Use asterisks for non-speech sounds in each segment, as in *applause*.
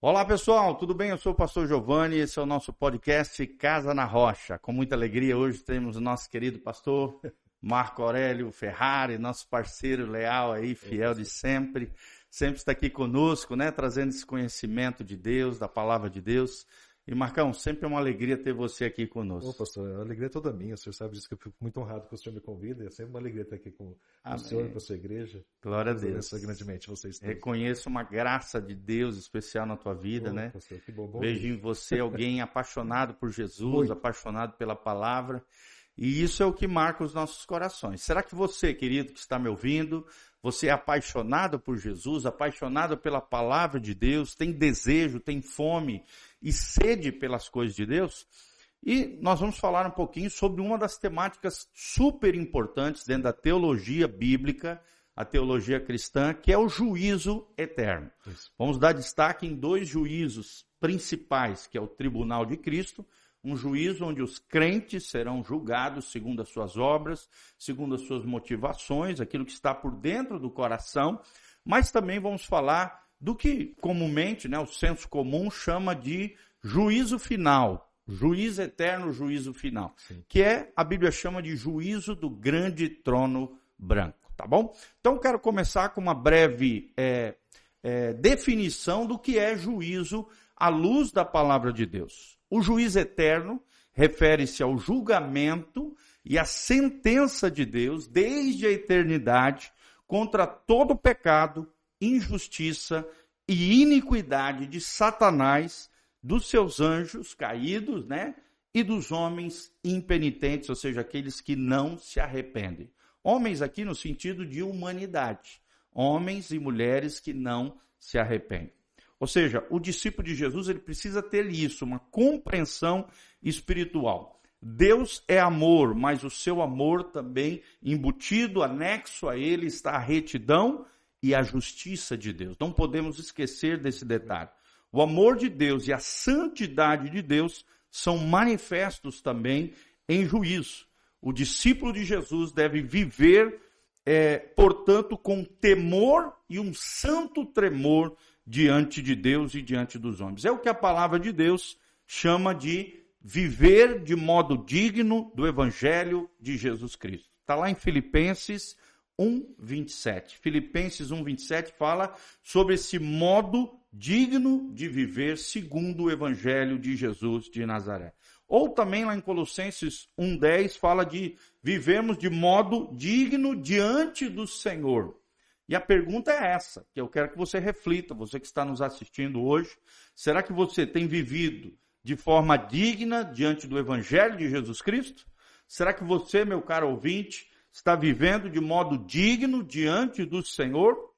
Olá pessoal, tudo bem? Eu sou o pastor Giovanni, esse é o nosso podcast Casa na Rocha. Com muita alegria, hoje temos o nosso querido pastor Marco Aurélio Ferrari, nosso parceiro leal aí, fiel de sempre. Sempre está aqui conosco, né? Trazendo esse conhecimento de Deus, da palavra de Deus. E Marcão, sempre é uma alegria ter você aqui conosco. Ô, pastor, a alegria é toda minha. O senhor sabe disso que eu fico muito honrado que o senhor me convida. É sempre uma alegria estar aqui com Amém. o senhor e com a sua igreja. Glória a Deus. grandemente vocês todos. Reconheço uma graça de Deus especial na tua vida, Ô, né? Pastor, que bom, bom Vejo em você alguém *laughs* apaixonado por Jesus, muito. apaixonado pela palavra. E isso é o que marca os nossos corações. Será que você, querido, que está me ouvindo, você é apaixonado por Jesus, apaixonado pela palavra de Deus, tem desejo, tem fome e sede pelas coisas de Deus? E nós vamos falar um pouquinho sobre uma das temáticas super importantes dentro da teologia bíblica, a teologia cristã, que é o juízo eterno. Isso. Vamos dar destaque em dois juízos principais, que é o tribunal de Cristo, um juízo onde os crentes serão julgados segundo as suas obras, segundo as suas motivações, aquilo que está por dentro do coração, mas também vamos falar do que comumente, né, o senso comum chama de juízo final, juízo eterno, juízo final, Sim. que é, a Bíblia chama de juízo do grande trono branco, tá bom? Então quero começar com uma breve é, é, definição do que é juízo à luz da palavra de Deus. O juiz eterno refere-se ao julgamento e à sentença de Deus desde a eternidade contra todo pecado, injustiça e iniquidade de Satanás, dos seus anjos caídos, né? E dos homens impenitentes, ou seja, aqueles que não se arrependem. Homens aqui no sentido de humanidade. Homens e mulheres que não se arrependem. Ou seja, o discípulo de Jesus ele precisa ter isso, uma compreensão espiritual. Deus é amor, mas o seu amor também embutido, anexo a ele está a retidão e a justiça de Deus. Não podemos esquecer desse detalhe. O amor de Deus e a santidade de Deus são manifestos também em juízo. O discípulo de Jesus deve viver, é, portanto, com temor e um santo tremor diante de Deus e diante dos homens. É o que a palavra de Deus chama de viver de modo digno do evangelho de Jesus Cristo. Está lá em Filipenses 1:27. Filipenses 1:27 fala sobre esse modo digno de viver segundo o evangelho de Jesus de Nazaré. Ou também lá em Colossenses 1:10 fala de vivemos de modo digno diante do Senhor. E a pergunta é essa, que eu quero que você reflita, você que está nos assistindo hoje. Será que você tem vivido de forma digna diante do Evangelho de Jesus Cristo? Será que você, meu caro ouvinte, está vivendo de modo digno diante do Senhor?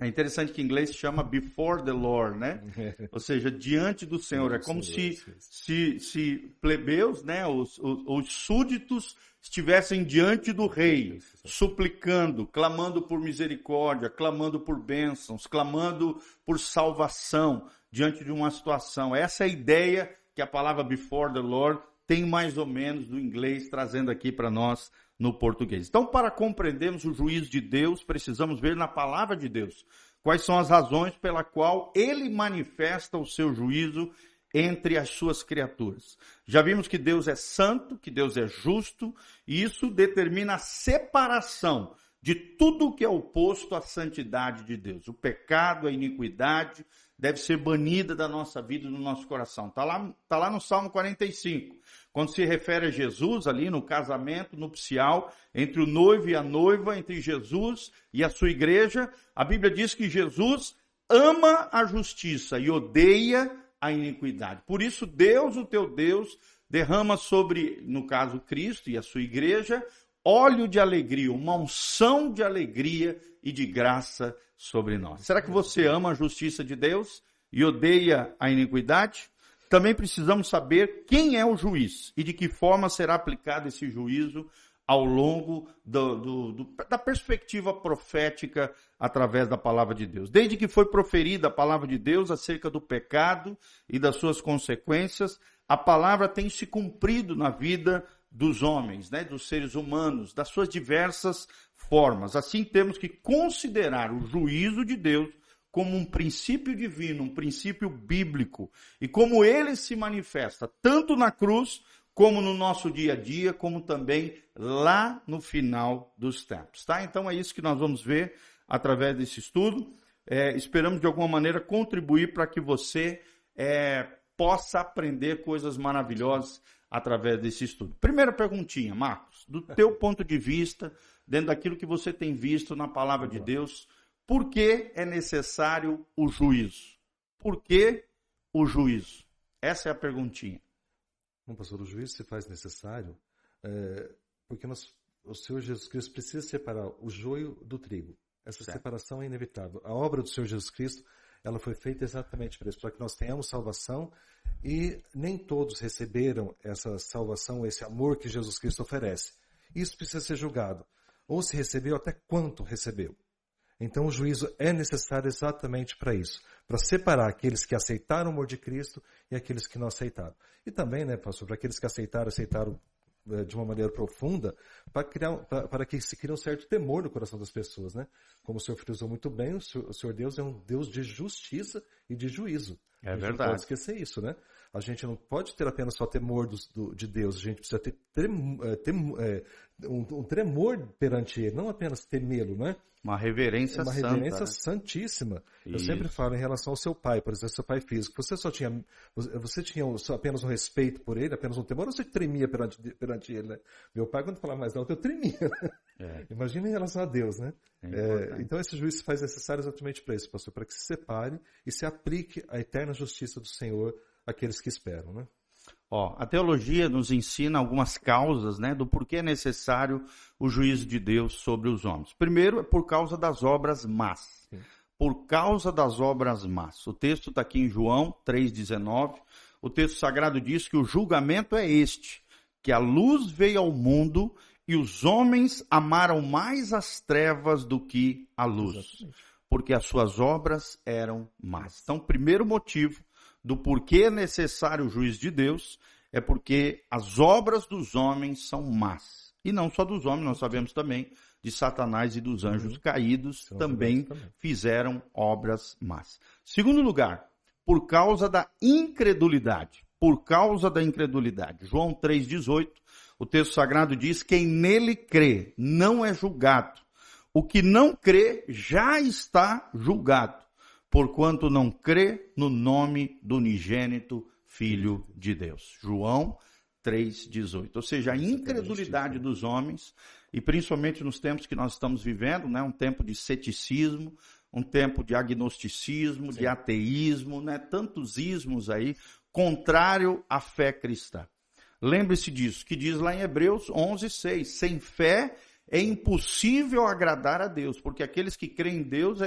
É interessante que em inglês chama before the Lord, né? *laughs* Ou seja, diante do Senhor. É como se, se, se plebeus, né, os, os, os súditos estivessem diante do rei, suplicando, clamando por misericórdia, clamando por bênçãos, clamando por salvação diante de uma situação. Essa é a ideia que a palavra before the Lord tem mais ou menos do inglês trazendo aqui para nós no português. Então, para compreendermos o juízo de Deus, precisamos ver na palavra de Deus quais são as razões pela qual ele manifesta o seu juízo entre as suas criaturas. Já vimos que Deus é santo, que Deus é justo, e isso determina a separação de tudo que é oposto à santidade de Deus. O pecado, a iniquidade deve ser banida da nossa vida e do nosso coração. Está lá, tá lá no Salmo 45. Quando se refere a Jesus ali no casamento nupcial entre o noivo e a noiva, entre Jesus e a sua igreja, a Bíblia diz que Jesus ama a justiça e odeia a iniquidade. Por isso, Deus, o teu Deus, derrama sobre, no caso, Cristo e a sua igreja, óleo de alegria, uma unção de alegria e de graça sobre nós. Será que você ama a justiça de Deus e odeia a iniquidade? Também precisamos saber quem é o juiz e de que forma será aplicado esse juízo ao longo do, do, do, da perspectiva profética através da palavra de Deus. Desde que foi proferida a palavra de Deus acerca do pecado e das suas consequências, a palavra tem se cumprido na vida dos homens, né, dos seres humanos, das suas diversas formas. Assim temos que considerar o juízo de Deus como um princípio divino, um princípio bíblico, e como ele se manifesta tanto na cruz, como no nosso dia a dia, como também lá no final dos tempos, tá? Então é isso que nós vamos ver através desse estudo. É, esperamos de alguma maneira contribuir para que você é, possa aprender coisas maravilhosas através desse estudo. Primeira perguntinha, Marcos, do teu *laughs* ponto de vista, dentro daquilo que você tem visto na palavra de Deus, por que é necessário o juízo? Por que o juízo? Essa é a perguntinha. Bom, pastor, o juízo se faz necessário é, porque nós, o Senhor Jesus Cristo precisa separar o joio do trigo. Essa certo. separação é inevitável. A obra do Senhor Jesus Cristo, ela foi feita exatamente para isso, para que nós tenhamos salvação e nem todos receberam essa salvação, esse amor que Jesus Cristo oferece. Isso precisa ser julgado. Ou se recebeu, até quanto recebeu. Então o juízo é necessário exatamente para isso, para separar aqueles que aceitaram o amor de Cristo e aqueles que não aceitaram. E também, né, pastor, para aqueles que aceitaram, aceitaram eh, de uma maneira profunda, para, criar, para, para que se crie um certo temor no coração das pessoas, né? Como o senhor frisou muito bem, o senhor, o senhor Deus é um Deus de justiça e de juízo. É verdade. Não pode esquecer isso, né? A gente não pode ter apenas só temor do, do, de Deus, a gente precisa ter, trem, eh, tem, é, um, um, tremor perante Ele, não apenas temê-lo, né? Uma reverência Uma reverência santa, né? santíssima. Isso. Eu sempre falo em relação ao seu pai, por exemplo, seu pai físico. Você só tinha, você tinha apenas um respeito por ele, apenas um temor, ou você tremia perante, perante ele, né? Meu pai, quando falava mais alto, eu tremia. Né? É. Imagina em relação a Deus, né? É é, então esse juízo se faz necessário exatamente para isso, pastor, para que se separe e se aplique a eterna justiça do Senhor àqueles que esperam, né? Ó, a teologia nos ensina algumas causas, né, do porquê é necessário o juízo de Deus sobre os homens. Primeiro, é por causa das obras más. Sim. Por causa das obras más. O texto está aqui em João 3,19. O texto sagrado diz que o julgamento é este, que a luz veio ao mundo e os homens amaram mais as trevas do que a luz, Exatamente. porque as suas obras eram más. Então, primeiro motivo do porquê é necessário o juiz de Deus é porque as obras dos homens são más. E não só dos homens, nós sabemos também de Satanás e dos anjos uhum. caídos também, também fizeram obras más. Segundo lugar, por causa da incredulidade. Por causa da incredulidade. João 3,18, o texto sagrado diz: quem nele crê não é julgado. O que não crê já está julgado porquanto não crê no nome do unigênito Filho de Deus. João 3,18. Ou seja, a incredulidade dos homens, e principalmente nos tempos que nós estamos vivendo, né, um tempo de ceticismo, um tempo de agnosticismo, Sim. de ateísmo, né, tantos ismos aí, contrário à fé cristã. Lembre-se disso, que diz lá em Hebreus 11:6, sem fé é impossível agradar a Deus, porque aqueles que creem em Deus, é,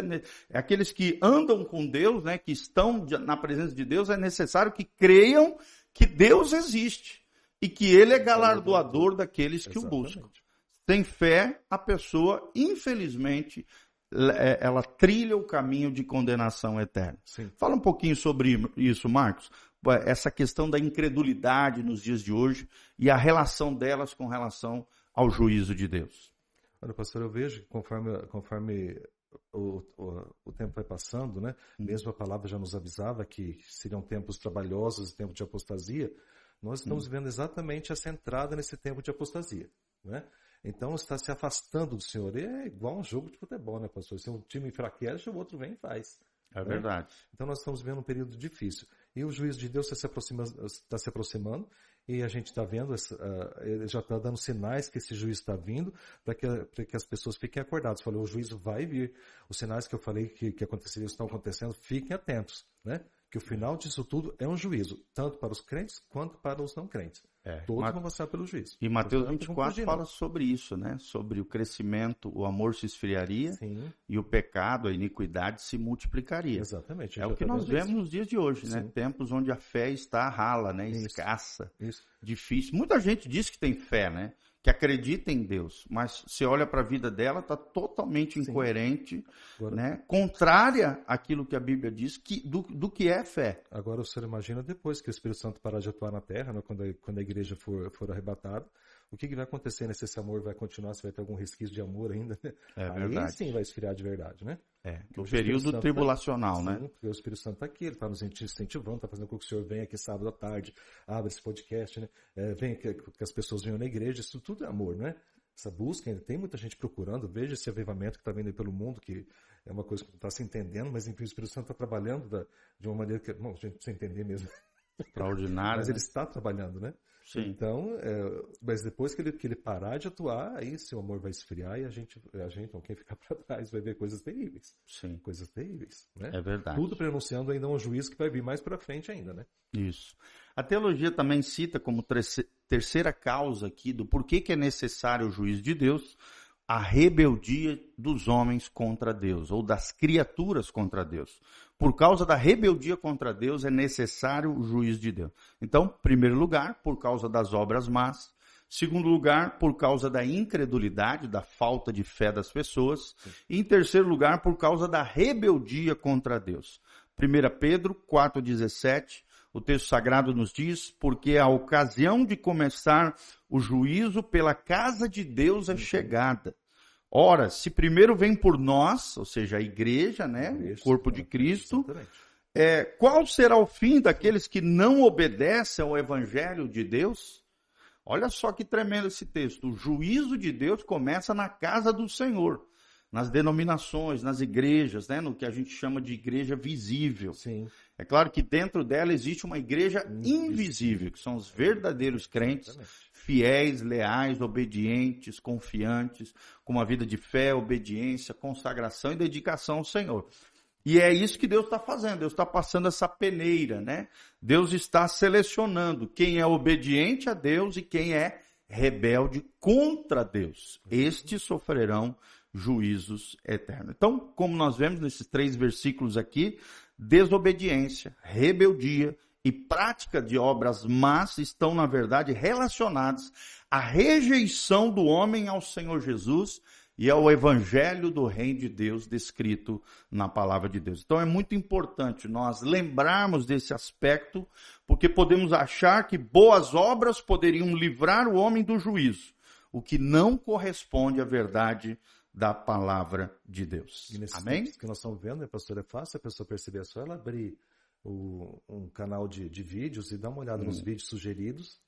é, aqueles que andam com Deus, né, que estão na presença de Deus, é necessário que creiam que Deus existe e que Ele é galardoador daqueles que Exatamente. o buscam. Sem fé, a pessoa, infelizmente, é, ela trilha o caminho de condenação eterna. Sim. Fala um pouquinho sobre isso, Marcos. Essa questão da incredulidade nos dias de hoje e a relação delas com relação ao juízo de Deus. Olha, pastor, eu vejo que conforme, conforme o, o, o, tempo vai passando, né? Hum. Mesmo a palavra já nos avisava que seriam tempos trabalhosos tempos de apostasia. Nós estamos hum. vendo exatamente essa entrada nesse tempo de apostasia, né? Então está se afastando do Senhor. E é igual um jogo de futebol, né, pastor? Se um time enfraquece, o outro vem e faz. É né? verdade. Então nós estamos vendo um período difícil. E o juízo de Deus está se, aproxima, está se aproximando e a gente está vendo, uh, já está dando sinais que esse juízo está vindo para que, que as pessoas fiquem acordadas. Falou, o juízo vai vir. Os sinais que eu falei que, que estão acontecendo, fiquem atentos, né? Que o final disso tudo é um juízo, tanto para os crentes quanto para os não crentes. É, Todos vão passar pelo juízo. E Mateus 24 fala sobre isso, né? Sobre o crescimento, o amor se esfriaria Sim. e o pecado, a iniquidade se multiplicaria. Exatamente. É o que nós vemos isso. nos dias de hoje, né? Sim. Tempos onde a fé está rala, né? Escassa, isso. difícil. Muita gente diz que tem fé, né? Que acredita em Deus, mas você olha para a vida dela, está totalmente incoerente, Agora, né? contrária àquilo que a Bíblia diz que, do, do que é fé. Agora o senhor imagina depois que o Espírito Santo parar de atuar na terra, né? quando, a, quando a igreja for, for arrebatada, o que, que vai acontecer né, se esse amor vai continuar, se vai ter algum resquício de amor ainda. Né? É verdade. Aí sim vai esfriar de verdade, né? É, no período tá tribulacional, tá, né? Sim, porque o Espírito Santo está aqui, ele está nos incentivando, está fazendo com que o Senhor venha aqui sábado à tarde, abra esse podcast, né? É, venha que, que, as pessoas venham na igreja, isso tudo é amor, né? Essa busca, ainda tem muita gente procurando, veja esse avivamento que está vindo aí pelo mundo, que é uma coisa que não está se entendendo, mas enfim, o Espírito Santo está trabalhando da, de uma maneira que, bom, a gente precisa entender mesmo. Extraordinário. *laughs* mas né? ele está trabalhando, né? Sim. Então, é, mas depois que ele, que ele parar de atuar, aí seu amor vai esfriar e a gente, a gente, quem ficar *laughs* para trás vai ver coisas terríveis. Sim. Coisas terríveis, né? É verdade. Tudo pronunciando ainda um juízo que vai vir mais para frente ainda, né? Isso. A teologia também cita como terceira causa aqui do porquê que é necessário o juízo de Deus, a rebeldia dos homens contra Deus, ou das criaturas contra Deus. Por causa da rebeldia contra Deus é necessário o juízo de Deus. Então, primeiro lugar, por causa das obras más. Segundo lugar, por causa da incredulidade, da falta de fé das pessoas. E em terceiro lugar, por causa da rebeldia contra Deus. 1 Pedro 4,17, o texto sagrado nos diz, porque a ocasião de começar o juízo pela casa de Deus é chegada. Ora, se primeiro vem por nós, ou seja, a igreja, né, o corpo de Cristo, é, qual será o fim daqueles que não obedecem ao evangelho de Deus? Olha só que tremendo esse texto. O juízo de Deus começa na casa do Senhor, nas denominações, nas igrejas, né, no que a gente chama de igreja visível. Sim. É claro que dentro dela existe uma igreja invisível, que são os verdadeiros crentes, fiéis, leais, obedientes, confiantes, com uma vida de fé, obediência, consagração e dedicação ao Senhor. E é isso que Deus está fazendo. Deus está passando essa peneira, né? Deus está selecionando quem é obediente a Deus e quem é rebelde contra Deus. Estes sofrerão juízos eternos. Então, como nós vemos nesses três versículos aqui, desobediência, rebeldia e prática de obras más estão, na verdade, relacionados à rejeição do homem ao Senhor Jesus e ao evangelho do reino de Deus descrito na palavra de Deus. Então é muito importante nós lembrarmos desse aspecto, porque podemos achar que boas obras poderiam livrar o homem do juízo, o que não corresponde à verdade da palavra de Deus. Amém? que nós estamos vendo, né, pastor, é fácil a pessoa perceber, é só ela abrir o, um canal de, de, vídeos e dá uma olhada hum. nos vídeos sugeridos,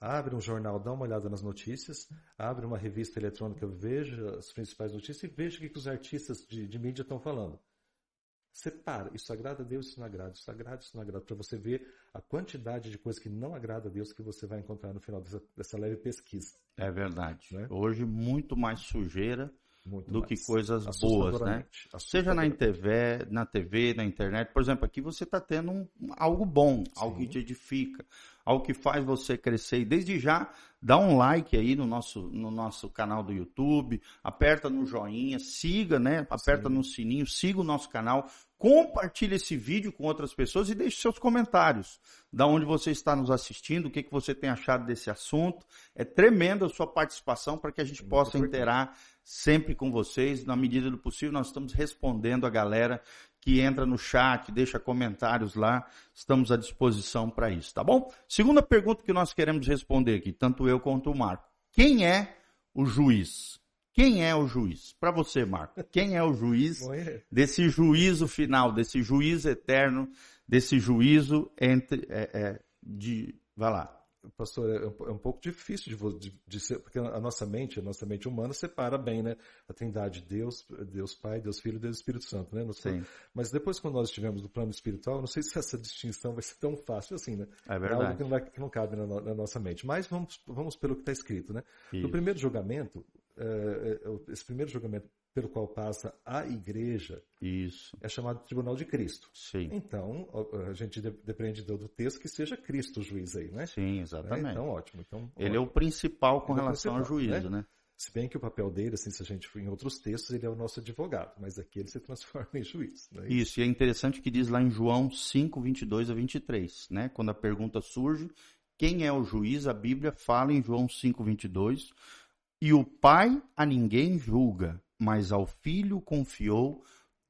abre um jornal, dá uma olhada nas notícias, abre uma revista eletrônica, veja as principais notícias e veja o que, que os artistas de, de mídia estão falando. Separa, isso agrada a Deus, isso não agrada, isso agrada, isso não agrada, para você ver a quantidade de coisas que não agrada a Deus que você vai encontrar no final dessa, dessa leve pesquisa. É verdade. Né? Hoje, muito mais sujeira muito do mais. que coisas boas, né? Seja na TV, na TV, na internet. Por exemplo, aqui você está tendo um, algo bom, Sim. algo que te edifica, algo que faz você crescer. E desde já, dá um like aí no nosso, no nosso canal do YouTube, aperta no joinha, siga, né? Aperta Sim. no sininho, siga o nosso canal, compartilhe esse vídeo com outras pessoas e deixe seus comentários. Da onde você está nos assistindo, o que, que você tem achado desse assunto. É tremenda a sua participação para que a gente Muito possa interar sempre com vocês. Na medida do possível, nós estamos respondendo a galera que entra no chat, deixa comentários lá. Estamos à disposição para isso, tá bom? Segunda pergunta que nós queremos responder aqui, tanto eu quanto o Marco. Quem é o juiz? Quem é o juiz? Para você, Marco, quem é o juiz desse juízo final, desse juízo eterno, desse juízo entre é, é, de, vai lá, pastor, é um, é um pouco difícil de, de, de, ser, porque a nossa mente, a nossa mente humana separa bem, né? A trindade Deus, Deus Pai, Deus Filho Deus Espírito Santo, né? Sim. Mas depois quando nós estivermos no plano espiritual, não sei se essa distinção vai ser tão fácil assim, né? É verdade. É algo que não, vai, que não cabe na, na, nossa mente. Mas vamos, vamos pelo que está escrito, né? Isso. No primeiro julgamento, é, é, esse primeiro julgamento pelo qual passa a igreja Isso. é chamado Tribunal de Cristo. Sim. Então, a gente depende do texto que seja Cristo o juiz aí, né? Sim, exatamente. Então, ótimo. Então, ele ótimo. é o principal com ele relação ao juízo, né? né? Se bem que o papel dele, assim, se a gente for em outros textos, ele é o nosso advogado, mas aqui ele se transforma *laughs* em juiz. Né? Isso, e é interessante que diz lá em João 5, 22 a 23, né? Quando a pergunta surge, quem é o juiz? A Bíblia fala em João 5, 22, e o Pai a ninguém julga, mas ao Filho confiou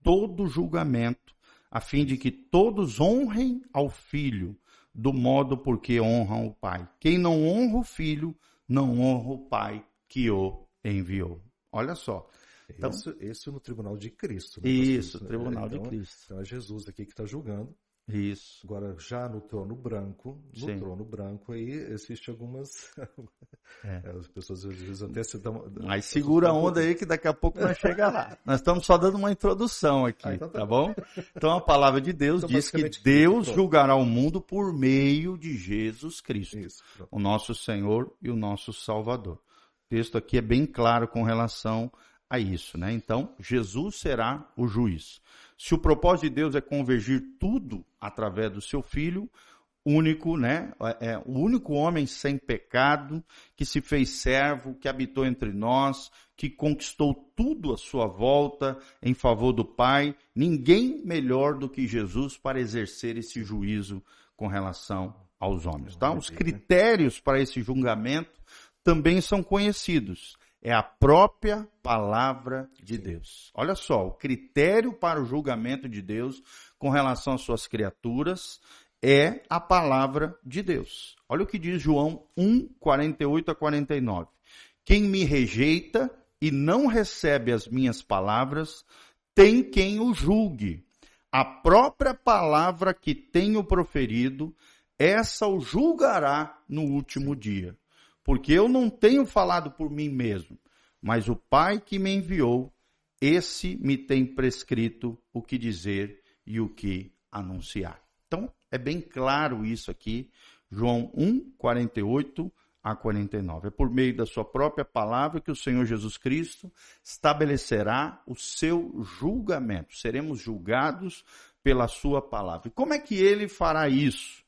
todo julgamento, a fim de que todos honrem ao Filho, do modo porque honram o Pai. Quem não honra o Filho, não honra o Pai que o enviou. Olha só. Então, isso, isso no tribunal de Cristo. Né, isso, no tribunal então, de Cristo. Então é Jesus aqui que está julgando. Isso. Agora, já no trono branco, no Sim. trono branco aí existe algumas. É. *laughs* é. As pessoas às vezes até se dão. Mas segura a onda aí que daqui a pouco nós chega lá. *laughs* Nós estamos só dando uma introdução aqui, ah, então tá, tá bom? Então a palavra de Deus então, diz que Deus julgará o mundo por meio de Jesus Cristo, Isso, o nosso Senhor e o nosso Salvador. O texto aqui é bem claro com relação a isso, né? Então, Jesus será o juiz. Se o propósito de Deus é convergir tudo através do seu filho, único, né? É, é, o único homem sem pecado, que se fez servo, que habitou entre nós, que conquistou tudo à sua volta em favor do Pai. Ninguém melhor do que Jesus para exercer esse juízo com relação aos homens. Tá? Os critérios para esse julgamento também são conhecidos é a própria palavra de Deus. Olha só, o critério para o julgamento de Deus com relação às suas criaturas é a palavra de Deus. Olha o que diz João 1, 48 a 49. Quem me rejeita e não recebe as minhas palavras, tem quem o julgue. A própria palavra que tenho proferido, essa o julgará no último dia porque eu não tenho falado por mim mesmo, mas o Pai que me enviou, esse me tem prescrito o que dizer e o que anunciar. Então, é bem claro isso aqui, João 1, 48 a 49. É por meio da sua própria palavra que o Senhor Jesus Cristo estabelecerá o seu julgamento. Seremos julgados pela sua palavra. E como é que ele fará isso?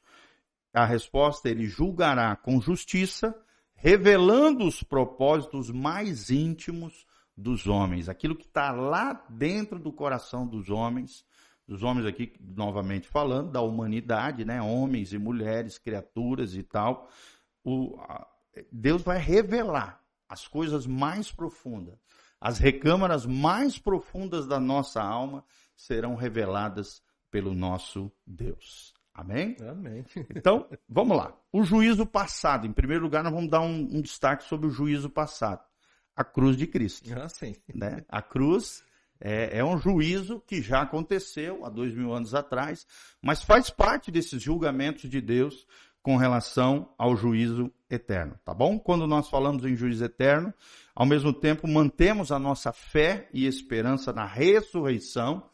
A resposta, ele julgará com justiça revelando os propósitos mais íntimos dos homens, aquilo que está lá dentro do coração dos homens, dos homens aqui, novamente falando, da humanidade, né? homens e mulheres, criaturas e tal. O, Deus vai revelar as coisas mais profundas, as recâmaras mais profundas da nossa alma serão reveladas pelo nosso Deus. Amém? Amém. *laughs* Então, vamos lá. O juízo passado. Em primeiro lugar, nós vamos dar um, um destaque sobre o juízo passado. A cruz de Cristo. Ah, sim. Né? A cruz é, é, um juízo que já aconteceu há dois mil anos atrás, mas faz parte desses julgamentos de Deus com relação ao juízo eterno, tá bom? Quando nós falamos em juízo eterno, ao mesmo tempo mantemos a nossa fé e esperança na ressurreição,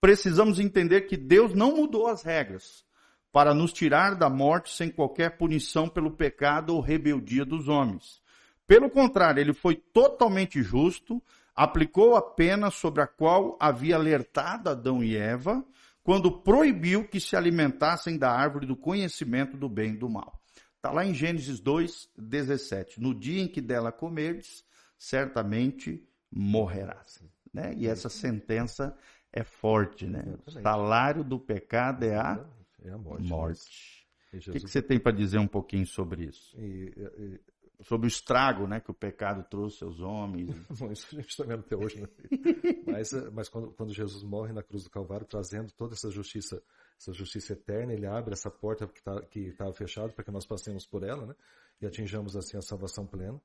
precisamos entender que Deus não mudou as regras para nos tirar da morte sem qualquer punição pelo pecado ou rebeldia dos homens. Pelo contrário, ele foi totalmente justo, aplicou a pena sobre a qual havia alertado Adão e Eva, quando proibiu que se alimentassem da árvore do conhecimento do bem e do mal. Está lá em Gênesis 2, 17. No dia em que dela comerdes, certamente morrerás. Né? E essa sentença é forte, né? O salário do pecado é a é a morte. morte. Jesus... O que, que, você tem para dizer um pouquinho sobre isso? E, e, sobre o estrago né, que o pecado trouxe aos homens. *laughs* Bom, isso a gente está vendo até hoje. Né? *laughs* mas mas quando, quando, Jesus morre na cruz do Calvário, trazendo toda essa justiça, essa justiça eterna, ele abre essa porta que tá, estava fechada para que nós passemos por ela né? e atinjamos assim a salvação plena.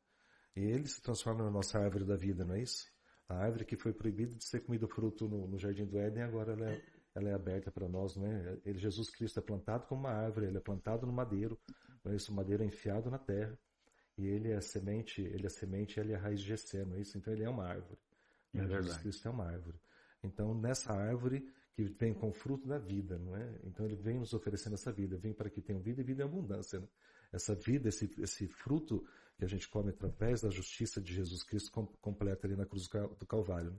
E ele se transforma na nossa árvore da vida, não é isso? A árvore que foi proibida de ser comida fruto no, no jardim do Éden, agora ela é ela é aberta para nós, não é? Ele, Jesus Cristo é plantado como uma árvore, ele é plantado no madeiro, não é isso? O madeiro é enfiado na terra e ele é a semente, ele é semente, ele é a raiz de Jessé, não é isso? Então ele é uma árvore. É né? Jesus Cristo é uma árvore. Então nessa árvore que vem com o fruto da vida, não é? Então ele vem nos oferecendo essa vida, vem para que tenham vida e vida em abundância. Né? Essa vida, esse, esse fruto que a gente come através da justiça de Jesus Cristo completa ali na cruz do Calvário. Né?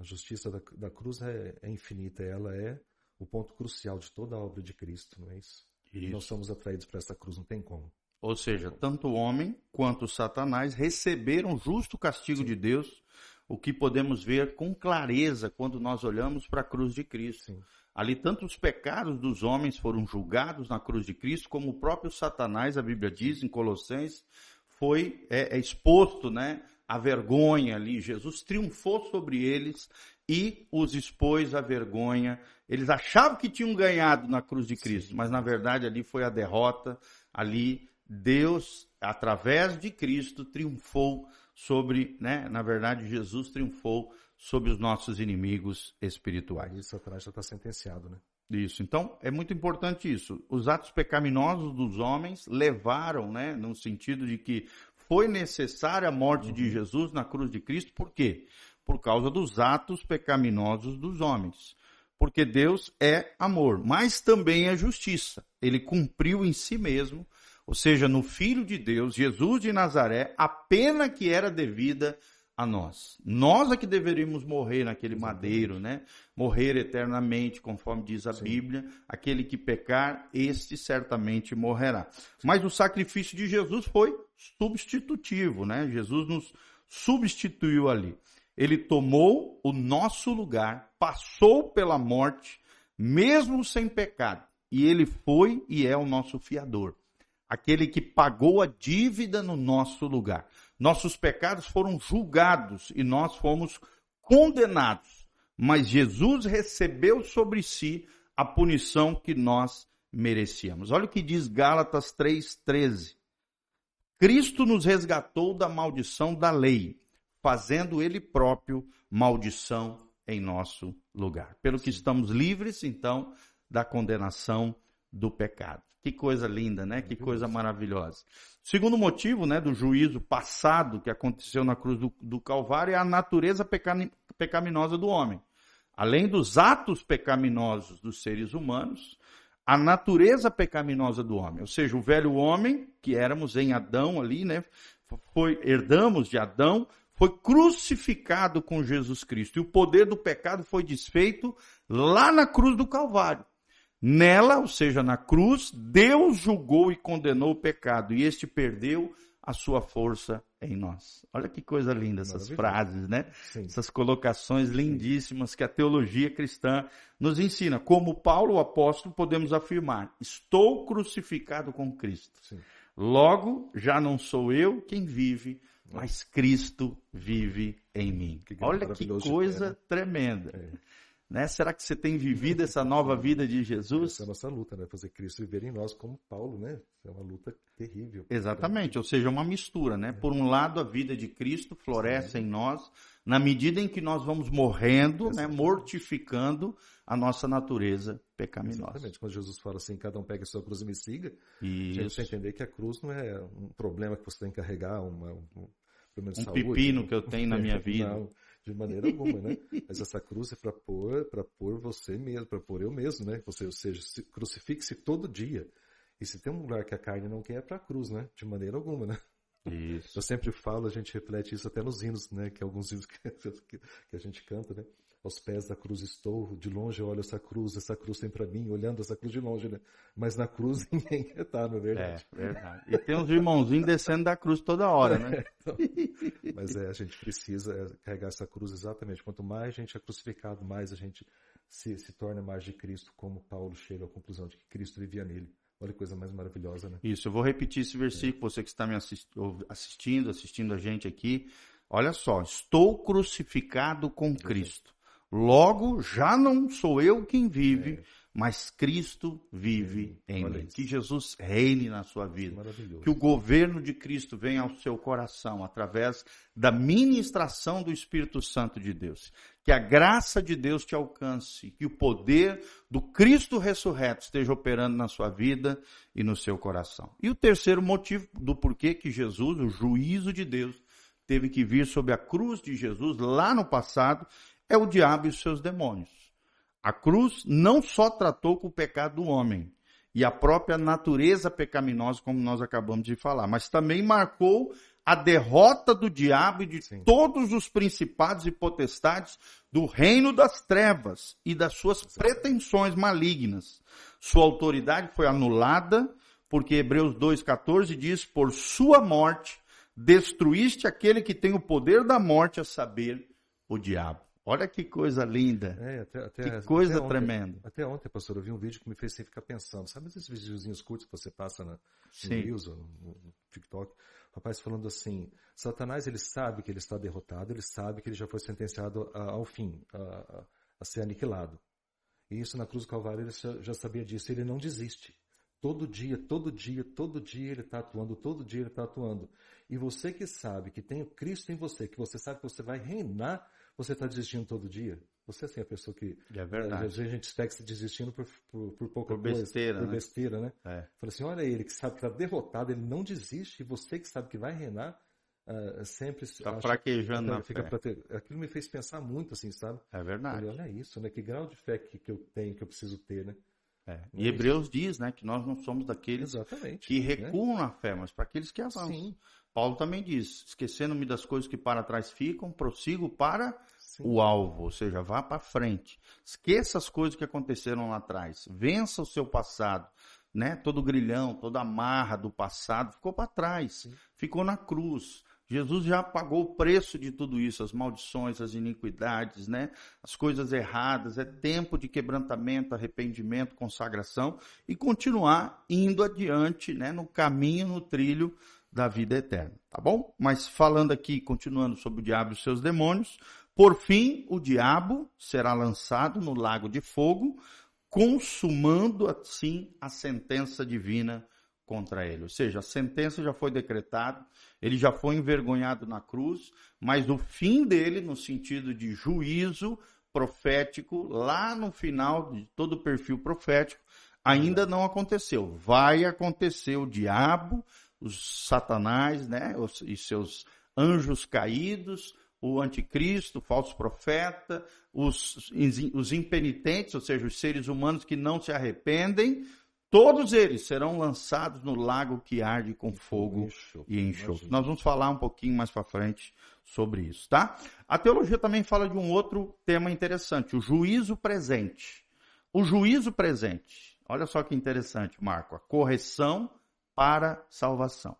A justiça da, da cruz é, é, infinita, ela é o ponto crucial de toda a obra de Cristo, não é isso? isso. Nós somos atraídos para essa cruz, não tem como. Ou seja, tanto o homem quanto Satanás receberam justo castigo Sim. de Deus, o que podemos ver com clareza quando nós olhamos para a cruz de Cristo. Sim. Ali, tanto os pecados dos homens foram julgados na cruz de Cristo, como o próprio Satanás, a Bíblia diz em Colossenses, foi é, é exposto né, a vergonha ali. Jesus triunfou sobre eles e os expôs à vergonha. Eles achavam que tinham ganhado na cruz de Cristo, mas na verdade ali foi a derrota. Ali Deus através de Cristo, triunfou sobre, né? Na verdade, Jesus triunfou sobre os nossos inimigos espirituais. E Satanás já está sentenciado, né? Isso. Então, é muito importante isso. Os atos pecaminosos dos homens levaram, né, no sentido de que foi necessária a morte uhum. de Jesus na cruz de Cristo, por quê? Por causa dos atos pecaminosos dos homens. Porque Deus é amor, mas também é justiça. Ele cumpriu em si mesmo, ou seja, no Filho de Deus, Jesus de Nazaré, a pena que era devida a nós. Nós é que deveríamos morrer naquele Exatamente. madeiro, né? Morrer eternamente, conforme diz a Sim. Bíblia. Aquele que pecar, este certamente morrerá. Mas o sacrifício de Jesus foi substitutivo, né? Jesus nos substituiu ali. Ele tomou o nosso lugar, passou pela morte, mesmo sem pecado. E ele foi e é o nosso fiador. Aquele que pagou a dívida no nosso lugar. Nossos pecados foram julgados e nós fomos condenados. Mas Jesus recebeu sobre si a punição que nós merecíamos. Olha o que diz Gálatas 3,13. Cristo nos resgatou da maldição da lei, fazendo ele próprio maldição em nosso lugar. Pelo que estamos livres, então, da condenação do pecado. Que coisa linda, né? Que coisa maravilhosa. Segundo motivo, né, do juízo passado que aconteceu na cruz do, do Calvário é a natureza pecaminosa do homem. Além dos atos pecaminosos dos seres humanos, a natureza pecaminosa do homem, ou seja, o velho homem que éramos em Adão ali, né, foi herdamos de Adão, foi crucificado com Jesus Cristo e o poder do pecado foi desfeito lá na cruz do Calvário. Nela, ou seja, na cruz, Deus julgou e condenou o pecado e este perdeu a sua força em nós. Olha que coisa linda essas frases, né? Sim. Essas colocações lindíssimas que a teologia cristã nos ensina. Como Paulo, o apóstolo, podemos afirmar: estou crucificado com Cristo. Sim. Logo, já não sou eu quem vive, mas Cristo vive em mim. Que Olha que coisa é, né? tremenda. É. Né? Será que você tem vivido essa nova vida de Jesus? Essa é a nossa luta, né? Fazer Cristo viver em nós como Paulo, né? É uma luta terrível. Exatamente, ou seja, uma mistura, né? Por um lado, a vida de Cristo floresce Sim. em nós, na medida em que nós vamos morrendo, né? mortificando a nossa natureza pecaminosa. Exatamente, quando Jesus fala assim, cada um pega a sua cruz e me siga, Isso. a gente precisa entender que a cruz não é um problema que você tem que carregar, uma, um, um saúde, pepino que eu tenho na minha vida. Não, de maneira alguma, né? Mas essa cruz é para pôr, para pôr você mesmo, para pôr eu mesmo, né? Você, ou seja, crucifique-se todo dia. E se tem um lugar que a carne não quer, é para a cruz, né? De maneira alguma, né? Isso. Eu sempre falo, a gente reflete isso até nos hinos, né? Que é alguns hinos que, *laughs* que a gente canta, né? Aos pés da cruz estou, de longe eu olho essa cruz, essa cruz tem para mim, olhando essa cruz de longe, né? Mas na cruz *laughs* ninguém está, não é verdade? É, verdade. E tem uns irmãozinhos descendo da cruz toda hora, né? *laughs* então, mas é, a gente precisa carregar essa cruz exatamente. Quanto mais a gente é crucificado, mais a gente se, se torna mais de Cristo, como Paulo chega à conclusão de que Cristo vivia nele. Olha que coisa mais maravilhosa, né? Isso, eu vou repetir esse versículo, é. você que está me assistindo, assistindo a gente aqui. Olha só, estou crucificado com Cristo. Logo, já não sou eu quem vive, é. mas Cristo vive é. em mim. Que Jesus reine na sua vida. Que o governo de Cristo venha ao seu coração através da ministração do Espírito Santo de Deus. Que a graça de Deus te alcance, que o poder do Cristo ressurreto esteja operando na sua vida e no seu coração. E o terceiro motivo do porquê que Jesus, o juízo de Deus, teve que vir sobre a cruz de Jesus lá no passado é o diabo e os seus demônios. A cruz não só tratou com o pecado do homem e a própria natureza pecaminosa, como nós acabamos de falar, mas também marcou a derrota do diabo e de Sim. todos os principados e potestades do reino das trevas e das suas pretensões malignas. Sua autoridade foi anulada, porque Hebreus 2,14 diz: Por sua morte destruíste aquele que tem o poder da morte, a saber, o diabo. Olha que coisa linda. É, até, até, que coisa até ontem, tremenda. Até ontem, pastor, eu vi um vídeo que me fez ficar pensando. Sabe esses videozinhos curtos que você passa na, no Reels ou no, TikTok? O rapaz falando assim, Satanás ele sabe que ele está derrotado, ele sabe que ele já foi sentenciado a, ao fim, a, a, a, ser aniquilado. E isso na cruz do Calvário ele já, já sabia disso, ele não desiste. Todo dia, todo dia, todo dia ele está atuando, todo dia ele está atuando. E você que sabe que tem o Cristo em você, que você sabe que você vai reinar, você está desistindo todo dia? Você assim, é a pessoa que. É verdade. Às vezes a gente se desistindo por, por, por pouca por coisa. Besteira, por né? besteira, né? É. Fala assim: olha ele que sabe que está derrotado, ele não desiste, e você que sabe que vai reinar, uh, sempre. Está fraquejando na fica fé. Prate... Aquilo me fez pensar muito, assim, sabe? É verdade. Falei, olha isso, né? Que grau de fé que, que eu tenho, que eu preciso ter, né? É. E Hebreus diz, né, que nós não somos daqueles Exatamente. que né? recuam na fé, mas para aqueles que avançam. Sim. Paulo também diz: esquecendo-me das coisas que para trás ficam, prossigo para Sim. o alvo, ou seja, vá para frente. Esqueça as coisas que aconteceram lá atrás. Vença o seu passado, né? Todo o grilhão, toda a marra do passado ficou para trás, Sim. ficou na cruz. Jesus já pagou o preço de tudo isso, as maldições, as iniquidades, né? As coisas erradas. É tempo de quebrantamento, arrependimento, consagração e continuar indo adiante, né? No caminho, no trilho da vida eterna, tá bom? Mas falando aqui, continuando sobre o diabo e os seus demônios, por fim, o diabo será lançado no lago de fogo, consumando assim a sentença divina contra ele. Ou seja, a sentença já foi decretada, ele já foi envergonhado na cruz, mas o fim dele, no sentido de juízo profético, lá no final de todo o perfil profético, ainda não aconteceu. Vai acontecer o diabo, os satanás, né, e seus anjos caídos, o anticristo, o falso profeta, os, os impenitentes, ou seja, os seres humanos que não se arrependem, todos eles serão lançados no lago que arde com fogo e enxofre. Nós vamos falar um pouquinho mais para frente sobre isso, tá? A teologia também fala de um outro tema interessante, o juízo presente. O juízo presente. Olha só que interessante, Marco, a correção para salvação.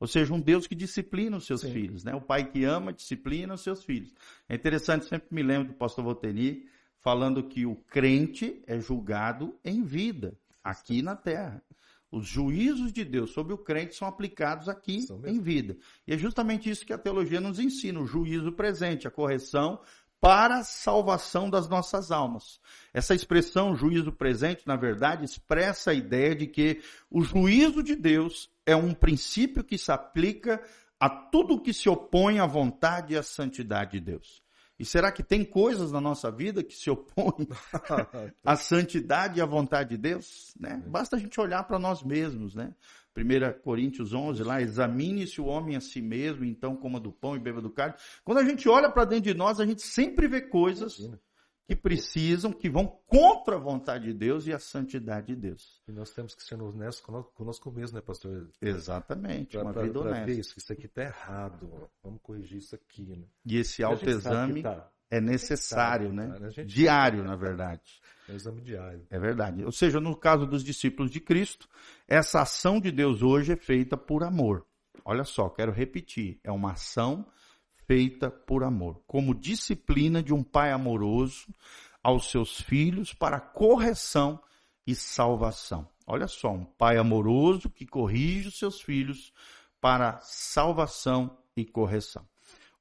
Ou seja, um Deus que disciplina os seus Sim. filhos, né? O pai que ama, disciplina os seus filhos. É interessante, sempre me lembro do pastor Volteni falando que o crente é julgado em vida, aqui na terra. Os juízos de Deus sobre o crente são aplicados aqui em vida. E é justamente isso que a teologia nos ensina, o juízo presente, a correção para a salvação das nossas almas. Essa expressão juízo presente, na verdade, expressa a ideia de que o juízo de Deus é um princípio que se aplica a tudo que se opõe à vontade e à santidade de Deus. E será que tem coisas na nossa vida que se opõem *laughs* à santidade e à vontade de Deus? Né? Basta a gente olhar para nós mesmos, né? 1 Coríntios 11, lá, examine-se o homem a si mesmo, então coma do pão e beba do cálice. Quando a gente olha para dentro de nós, a gente sempre vê coisas Imagina. Que precisam, que vão contra a vontade de Deus e a santidade de Deus. E nós temos que ser honestos conosco, conosco mesmo, né, pastor? Exatamente, uma vida Para ver honesta. isso, que isso aqui está errado. Vamos corrigir isso aqui, né? E esse autoexame tá. é necessário, né? tá, Diário, na verdade. É um exame diário. É verdade. Ou seja, no caso dos discípulos de Cristo, essa ação de Deus hoje é feita por amor. Olha só, quero repetir. É uma ação feita por amor. Como disciplina de um pai amoroso aos seus filhos para correção e salvação. Olha só, um pai amoroso que corrige os seus filhos para salvação e correção.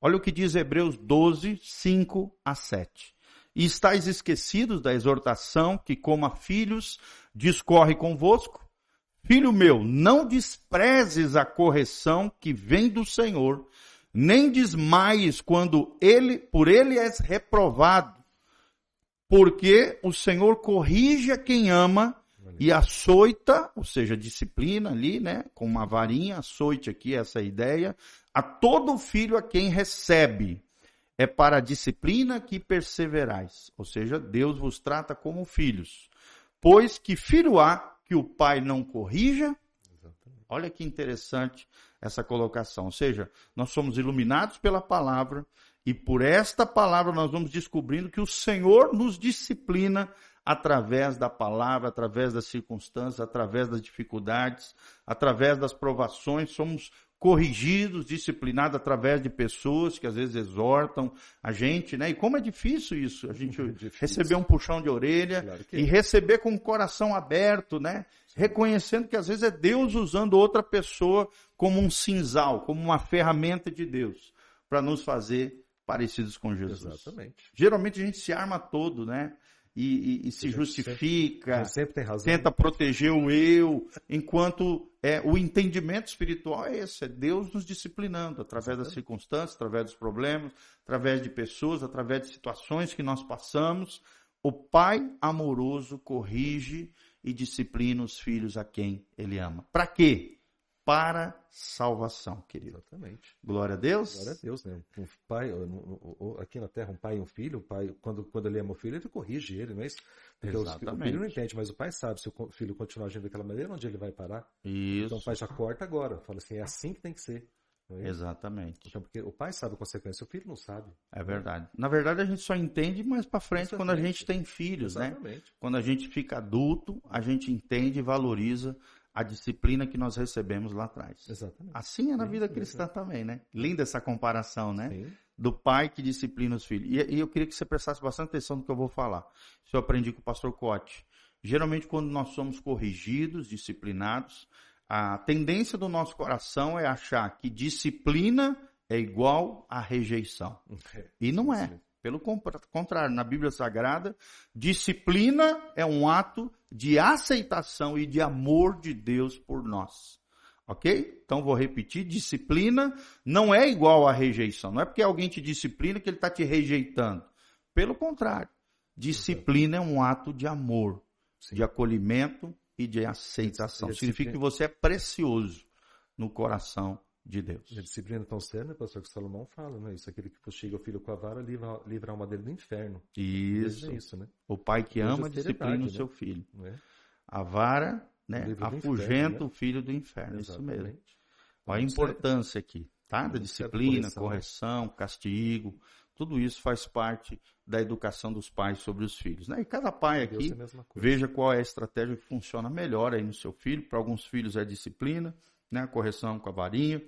Olha o que diz Hebreus 12, 5 a 7. E estáis esquecidos da exortação que, como a filhos, discorre convosco? Filho meu, não desprezes a correção que vem do Senhor, nem desmaies quando ele, por ele és reprovado, porque o Senhor corrige a quem ama e açoita, ou seja, disciplina ali, né, com uma varinha, açoite aqui, essa é ideia, a todo filho a quem recebe. É para a disciplina que perseverais. Ou seja, Deus vos trata como filhos. Pois que filho há que o pai não corrija? Olha que interessante essa colocação. Ou seja, nós somos iluminados pela palavra e por esta palavra nós vamos descobrindo que o Senhor nos disciplina através da palavra, através das circunstâncias, através das dificuldades, através das provações. Somos corrigidos, disciplinados através de pessoas que às vezes exortam a gente, né? E como é difícil isso, a gente *laughs* Difícil. receber um puxão de orelha Claro que e é. receber com o coração aberto, né? Reconhecendo que às vezes é Deus usando outra pessoa como um cinzal, como uma ferramenta de Deus para nos fazer parecidos com Jesus. Exatamente. Geralmente a gente se arma todo, né? e, e, e se justifica, sempre, sempre razão, tenta proteger o eu, enquanto é, o entendimento espiritual é esse, é Deus nos disciplinando através das circunstâncias, através dos problemas, através de pessoas, através de situações que nós passamos. O Pai amoroso corrige e disciplina os filhos a quem Ele ama. Para quê? para salvação, querido. Exatamente. Glória a Deus. Glória a Deus, né? Um pai, aqui na Terra, um pai e um filho, o pai, quando, quando ele ama o filho, ele corrige ele, não é isso? Porque Exatamente. o filho não entende, mas o pai sabe se o filho continuar agindo daquela maneira, onde ele vai parar. Isso. Então o pai já corta agora, fala assim, é assim que tem que ser. É Exatamente. Então, porque o pai sabe a consequência, o filho não sabe. É verdade. Na verdade, a gente só entende mais para frente Exatamente. quando a gente tem filhos, né? Exatamente. né? Quando a gente fica adulto, a gente entende e valoriza a disciplina que nós recebemos lá atrás. Exatamente. Assim é na vida cristã também, né? Linda essa comparação, né? Sim. Do pai que disciplina os filhos. E, e, eu queria que você prestasse bastante atenção no que eu vou falar. Isso eu aprendi com o pastor Cote. Geralmente, quando nós somos corrigidos, disciplinados, a tendência do nosso coração é achar que disciplina é igual a rejeição. *laughs* E não é. Pelo contrário, na Bíblia Sagrada, disciplina é um ato de aceitação e de amor de Deus por nós. Ok? Então vou repetir: disciplina não é igual a rejeição. Não é porque alguém te disciplina que ele está te rejeitando. Pelo contrário, disciplina é um ato de amor, Sim. de acolhimento e de aceitação. Significa que você é precioso no coração de Deus. E a disciplina tão séria, né, pastor, que Salomão fala, né? Isso, aquele que fustiga o filho com a vara livra, livra a alma dele do inferno. Isso. É isso né? O pai que ama disciplina o seu né? filho. É? A vara, né? Afugenta né? o filho do inferno. Exatamente. Isso mesmo. Olha a importância aqui, tá? Da disciplina, correção, castigo. Tudo isso faz parte da educação dos pais sobre os filhos. Né? E cada pai aqui é veja qual é a estratégia que funciona melhor aí no seu filho. Para alguns filhos é disciplina, né? correção com a varinha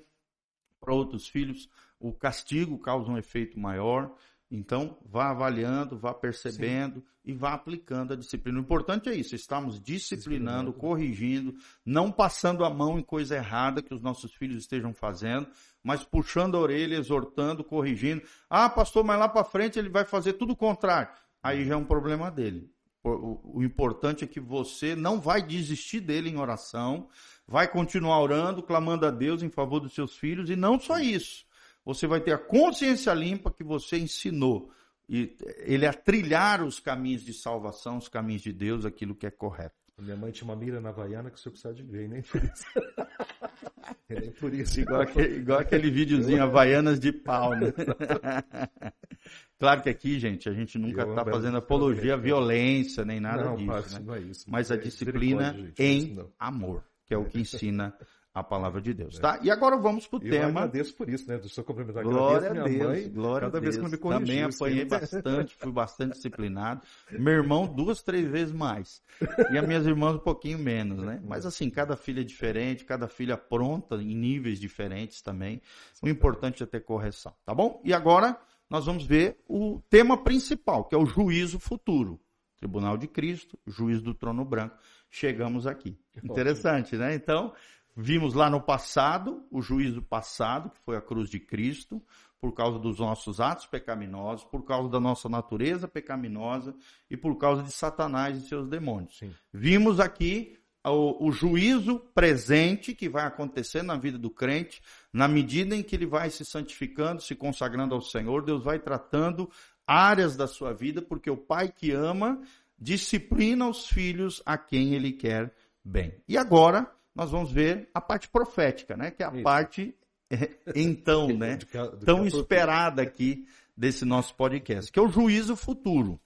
para outros filhos, o castigo causa um efeito maior. Então, vá avaliando, vá percebendo Sim. e vá aplicando a disciplina. O importante é isso, estamos disciplinando, corrigindo, não passando a mão em coisa errada que os nossos filhos estejam fazendo, mas puxando a orelha, exortando, corrigindo. Ah, pastor, mas lá para frente ele vai fazer tudo o contrário. Aí já é um problema dele. O, o importante é que você não vai desistir dele em oração, vai continuar orando, clamando a Deus em favor dos seus filhos, e não só isso. Você vai ter a consciência limpa que você ensinou e ele a trilhar os caminhos de salvação, os caminhos de Deus, aquilo que é correto. Minha mãe tinha uma mira na Havaiana que o senhor precisa de ver, nem por isso. *laughs* é, por isso. Igual, aquele, igual aquele videozinho Havaianas de pau, né? *laughs* claro que aqui, gente, a gente nunca está fazendo apologia à violência, nem nada não, disso. Né? Não é isso. Mas a é disciplina em amor que é o que ensina a palavra de Deus, tá? E agora vamos para o tema. Eu agradeço por isso, né? Do seu complementar. Glória a Deus, mãe, glória cada a Deus. Vez que me corrigiu, Também apanhei bastante, fui bastante *laughs* disciplinado. Meu irmão duas, três vezes mais. E as minhas irmãs um pouquinho menos, né? Mas assim, cada filha é diferente, cada filha pronta em níveis diferentes também. O importante é ter correção, tá bom? E agora nós vamos ver o tema principal, que é o juízo futuro. Tribunal de Cristo, juiz do trono branco chegamos aqui. Interessante, né? Então, vimos lá no passado, o juízo passado, que foi a cruz de Cristo, por causa dos nossos atos pecaminosos, por causa da nossa natureza pecaminosa e por causa de Satanás e seus demônios. Sim. Vimos aqui o, o, juízo presente que vai acontecer na vida do crente, na medida em que ele vai se santificando, se consagrando ao Senhor, Deus vai tratando áreas da sua vida, porque o pai que ama disciplina os filhos a quem ele quer bem. E agora nós vamos ver a parte profética, né? Que é a Isso. parte é, então, né? *laughs* Tão esperada aqui desse nosso podcast, que é o juízo futuro.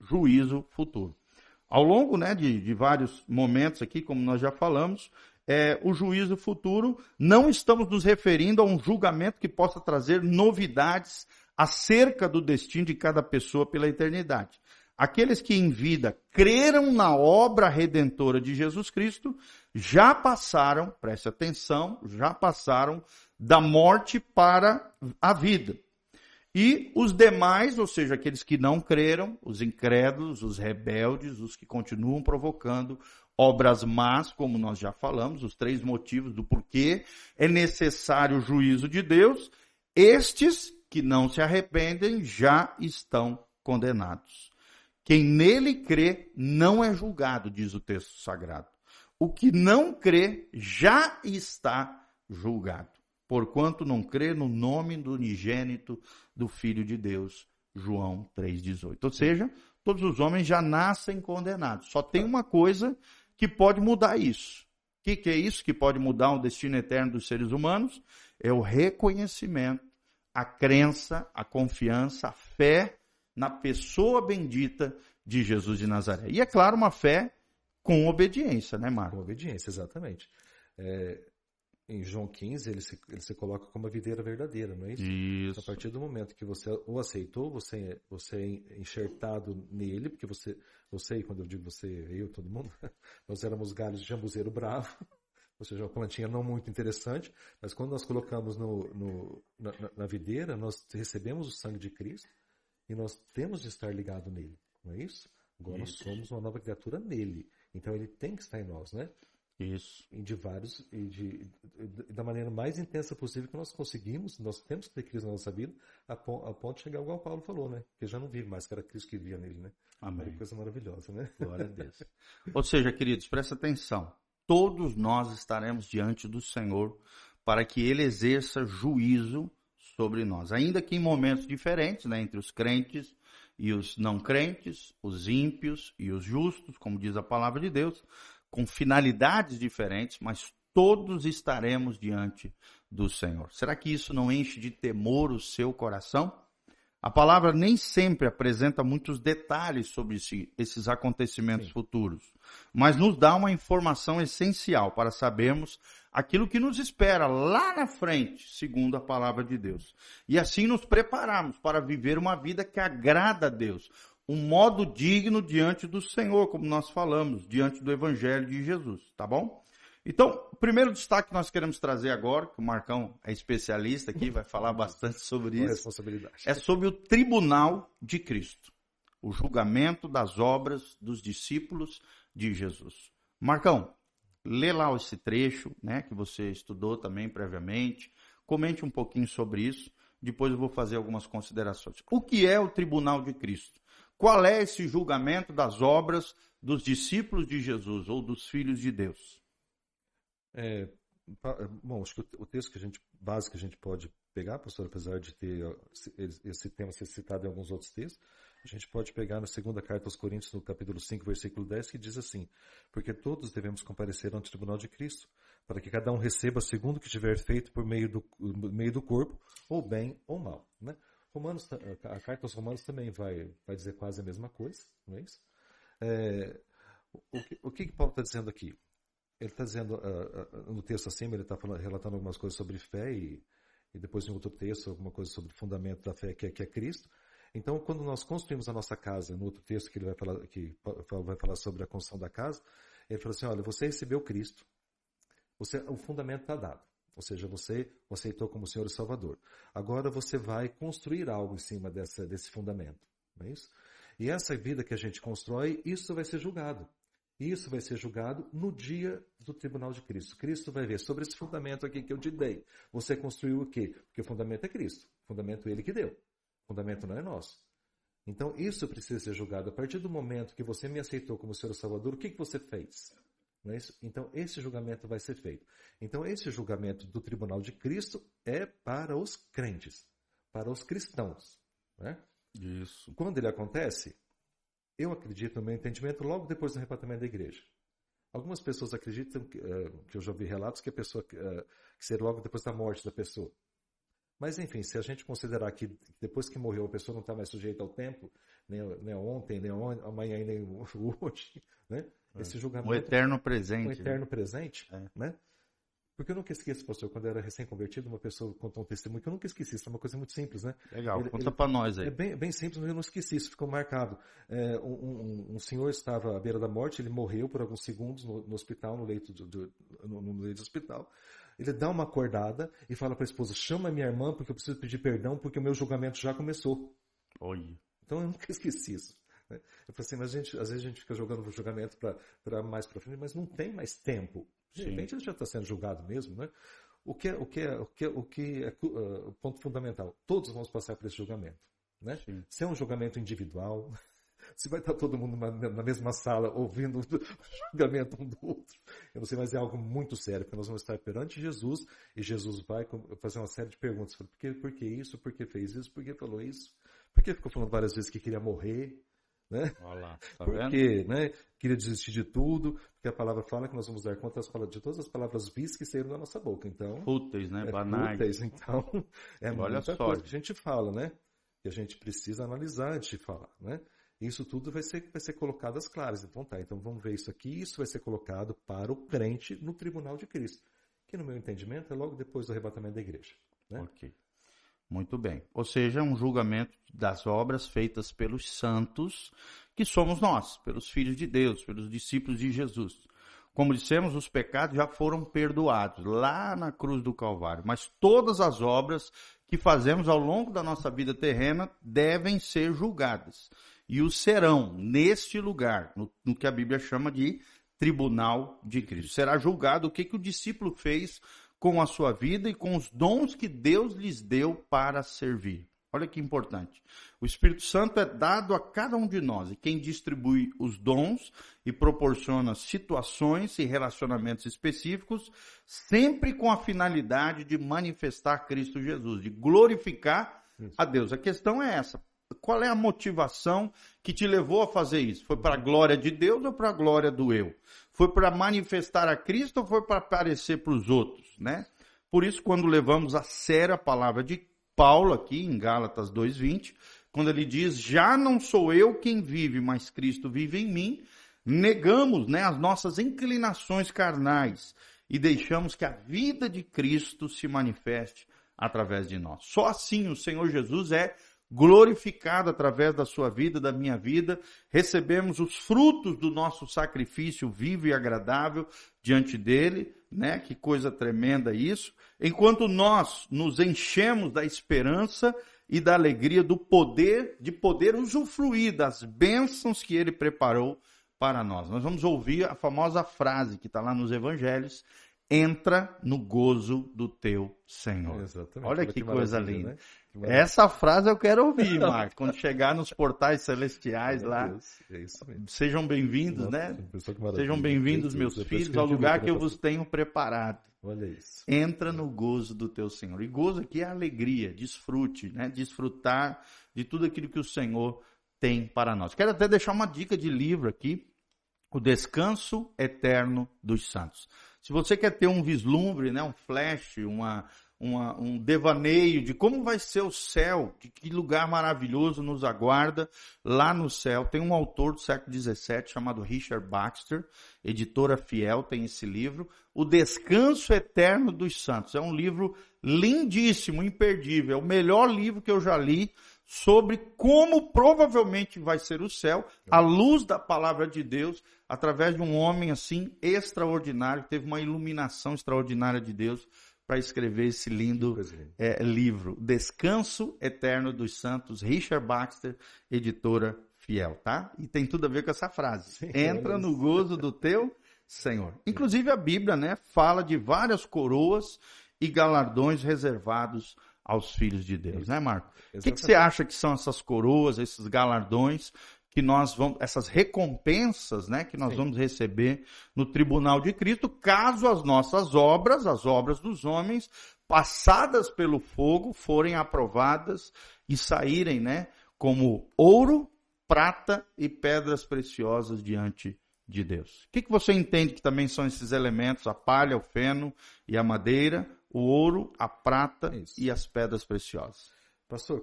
Juízo futuro. Ao longo né, de, de vários momentos aqui, como nós já falamos, é, o juízo futuro, não estamos nos referindo a um julgamento que possa trazer novidades acerca do destino de cada pessoa pela eternidade. Aqueles que em vida creram na obra redentora de Jesus Cristo já passaram, preste atenção, já passaram da morte para a vida. E os demais, ou seja, aqueles que não creram, os incrédulos, os rebeldes, os que continuam provocando obras más, como nós já falamos, os três motivos do porquê é necessário o juízo de Deus, estes que não se arrependem já estão condenados. Quem nele crê não é julgado, diz o texto sagrado. O que não crê já está julgado, porquanto não crê no nome do unigênito do Filho de Deus. João 3,18. Ou seja, todos os homens já nascem condenados. Só tem uma coisa que pode mudar isso. O que, que é isso que pode mudar o destino eterno dos seres humanos? É o reconhecimento, a crença, a confiança, a fé na pessoa bendita de Jesus de Nazaré. E é claro, uma fé com obediência, né, Marco? Com obediência, exatamente. É, em João 15, ele se, ele se coloca como a videira verdadeira, não é isso? Isso. A partir do momento que você o aceitou, você, você é enxertado nele, porque você, você, quando eu digo você, eu, todo mundo, *laughs* nós éramos galhos de jambuzeiro bravo, *laughs* ou seja, uma plantinha não muito interessante, mas quando nós colocamos no, no na, na, videira, nós recebemos o sangue de Cristo e nós temos de estar ligado nele, não é isso? Agora isso. nós somos uma nova criatura nele, então ele tem que estar em nós, né? Isso. E de vários, e de, da maneira mais intensa possível que nós conseguimos, nós temos que ter Cristo na nossa vida, a, ponto, a ponto de chegar igual Paulo falou, né? Que já não vive mais, que era Cristo que vivia nele, né? Amém. Coisa maravilhosa, né? Glória a Deus. Ou seja, queridos, presta atenção. Todos nós estaremos diante do Senhor para que Ele exerça juízo sobre nós. Ainda que em momentos diferentes, né? Entre os crentes e os não crentes, os ímpios e os justos, como diz a palavra de Deus, com finalidades diferentes, mas todos estaremos diante do Senhor. Será que isso não enche de temor o seu coração? A palavra nem sempre apresenta muitos detalhes sobre esses acontecimentos Sim. futuros, mas nos dá uma informação essencial para sabermos aquilo que nos espera lá na frente, segundo a palavra de Deus. E assim nos prepararmos para viver uma vida que agrada a Deus, um modo digno diante do Senhor, como nós falamos, diante do Evangelho de Jesus, tá bom? Então, o primeiro destaque que nós queremos trazer agora, que o Marcão é especialista aqui, vai falar *laughs* bastante sobre isso, é sobre o tribunal de Cristo, o julgamento das obras dos discípulos de Jesus. Marcão, lê lá esse trecho, né, que você estudou também previamente, comente um pouquinho sobre isso, depois eu vou fazer algumas considerações. O que é o tribunal de Cristo? Qual é esse julgamento das obras dos discípulos de Jesus ou dos filhos de Deus? É, bom, acho que o texto que a gente, básico que a gente pode pegar, pastor, apesar de ter esse tema ser citado em alguns outros textos, a gente pode pegar na segunda carta aos Coríntios, no capítulo 5, versículo 10, que diz assim: Porque todos devemos comparecer ante o tribunal de Cristo, para que cada um receba segundo o que tiver feito por meio do, meio do corpo, ou bem ou mal. Né? Romanos, a carta aos Romanos também vai, vai dizer quase a mesma coisa, não é isso? É, o, que, o que Paulo está dizendo aqui? Ele está dizendo, uh, uh, no texto acima, ele está relatando algumas coisas sobre fé e, e depois em outro texto alguma coisa sobre o fundamento da fé que é, que é Cristo. Então, quando nós construímos a nossa casa, no outro texto que ele vai falar, que vai falar sobre a construção da casa, ele falou assim, olha, você recebeu Cristo, você, o fundamento está dado. Ou seja, você o aceitou como Senhor e Salvador. Agora você vai construir algo em cima dessa, desse fundamento. Não é isso? E essa vida que a gente constrói, isso vai ser julgado. Isso vai ser julgado no dia do tribunal de Cristo. Cristo vai ver sobre esse fundamento aqui que eu te dei. Você construiu o quê? Porque o fundamento é Cristo. O fundamento é Ele que deu. O fundamento não é nosso. Então isso precisa ser julgado. A partir do momento que você me aceitou como Senhor Salvador, o que, que você fez? É então, esse julgamento vai ser feito. Então, esse julgamento do tribunal de Cristo é para os crentes, para os cristãos. Né? Isso. Quando ele acontece, eu acredito, no meu entendimento, logo depois do arrebatamento da igreja. Algumas pessoas acreditam, que, uh, que eu já ouvi relatos, que a pessoa, uh, que seria logo depois da morte da pessoa. Mas, enfim, se a gente considerar que depois que morreu a pessoa não está mais sujeita ao tempo, nem, nem ontem, nem amanhã, nem *laughs* hoje, né? É. Esse julgamento. O eterno presente. O né? eterno né? presente, é. né? Porque eu nunca esqueço, pastor, quando eu era recém-convertido, uma pessoa contou um testemunho que eu nunca esqueci. Isso é uma coisa muito simples, né? Legal, ele, conta para nós aí. É bem, bem, simples, mas eu não esqueci, isso ficou marcado. É, um, um, um, senhor estava à beira da morte, ele morreu por alguns segundos no, no hospital, no leito do, do, no, no leito do hospital. Ele dá uma acordada e fala para a esposa: chama minha irmã porque eu preciso pedir perdão porque o meu julgamento já começou. Oi. Então eu nunca *laughs* esqueci isso. Né? Eu falei assim, mas a gente, às vezes a gente fica jogando o julgamento para mais para frente, mas não tem mais tempo. De repente ele já está sendo julgado mesmo, né? O que é, o que é, o que é, o que é uh, ponto fundamental? Todos vamos passar por esse julgamento, né? Se é um julgamento individual, *laughs* se vai estar todo mundo na, mesma sala ouvindo o julgamento um do outro. Eu não sei, mas é algo muito sério, porque nós vamos estar perante Jesus e Jesus vai fazer uma série de perguntas. Por que, por que isso? Por que fez isso? Por que falou isso? Por que ficou falando várias vezes que queria morrer? Né? Olha lá, tá porque né, queria desistir de tudo, porque a palavra fala que nós vamos dar conta de todas as palavras vis que saíram da nossa boca. Então, fúteis, né? É Banais. Fúteis, então, *laughs* é Olha muita só. coisa que a gente fala, né? Que a gente precisa analisar antes de falar, né? Isso tudo vai ser, vai ser colocado às claras. Então tá, então vamos ver isso aqui. Isso vai ser colocado para o crente no tribunal de Cristo. Que no meu entendimento é logo depois do arrebatamento da igreja. Né? Ok. Muito bem. Ou seja, um julgamento das obras feitas pelos santos, que somos nós, pelos filhos de Deus, pelos discípulos de Jesus. Como dissemos, os pecados já foram perdoados lá na cruz do Calvário, mas todas as obras que fazemos ao longo da nossa vida terrena devem ser julgadas. E o serão neste lugar, no, no que a Bíblia chama de tribunal de Cristo. Será julgado o que, que o discípulo fez com a sua vida e com os dons que Deus lhes deu para servir. Olha que importante. O Espírito Santo é dado a cada um de nós e quem distribui os dons e proporciona situações e relacionamentos específicos, sempre com a finalidade de manifestar Cristo Jesus, de glorificar a Deus. A questão é essa: qual é a motivação que te levou a fazer isso? Foi para a glória de Deus ou para a glória do eu? Foi para manifestar a Cristo ou foi para aparecer para os outros, né? Por isso, quando levamos a sério a palavra de Paulo aqui em Gálatas 2:20, quando ele diz: "Já não sou eu quem vive, mas Cristo vive em mim", negamos, né, as nossas inclinações carnais e deixamos que a vida de Cristo se manifeste através de nós. Só assim o Senhor Jesus é glorificado através da sua vida, da minha vida, recebemos os frutos do nosso sacrifício vivo e agradável diante dele, né? Que coisa tremenda isso. Enquanto nós nos enchemos da esperança e da alegria do poder de poder usufruir das bênçãos que ele preparou para nós. Nós vamos ouvir a famosa frase que está lá nos evangelhos, entra no gozo do teu Senhor. Exatamente. Olha que, que coisa linda. Né? Essa frase eu quero ouvir, Marcos. Quando chegar nos portais celestiais lá. Deus, é. Sejam bem-vindos, né? Sejam bem-vindos, meus filhos, ao lugar que eu vos tenho preparado. Olha isso. Entra no gozo do teu Senhor. E gozo aqui é alegria, desfrute, né? Desfrutar de tudo aquilo que o Senhor tem para nós. Quero até deixar uma dica de livro aqui. O Descanso Eterno dos Santos. Se você quer ter um vislumbre, né, um flash, uma, uma, um devaneio de como vai ser o céu, de que lugar maravilhoso nos aguarda lá no céu. Tem um autor do século XVII chamado Richard Baxter, editora fiel, tem esse livro, O Descanso Eterno dos Santos. É um livro lindíssimo, imperdível, é o melhor livro que eu já li sobre como provavelmente vai ser o céu, à luz da palavra de Deus, através de um homem assim extraordinário, que teve uma iluminação extraordinária de Deus para escrever esse lindo é, livro, Descanso Eterno dos Santos, Richard Baxter, editora fiel, tá? E tem tudo a ver com essa frase. Sim, Entra no gozo do teu Senhor. Inclusive a Bíblia, né, fala de várias coroas e galardões reservados aos filhos de Deus, né, Marco? O que, que, você acha que são essas coroas, esses galardões que nós vamos, essas recompensas, né, que nós Sim. vamos receber no tribunal de Cristo, caso as nossas obras, as obras dos homens, passadas pelo fogo, forem aprovadas e saírem, né, como ouro, prata e pedras preciosas diante de Deus. O que, que você entende que também são esses elementos, a palha, o feno e a madeira, o ouro, a prata Isso. e as pedras preciosas? Pastor,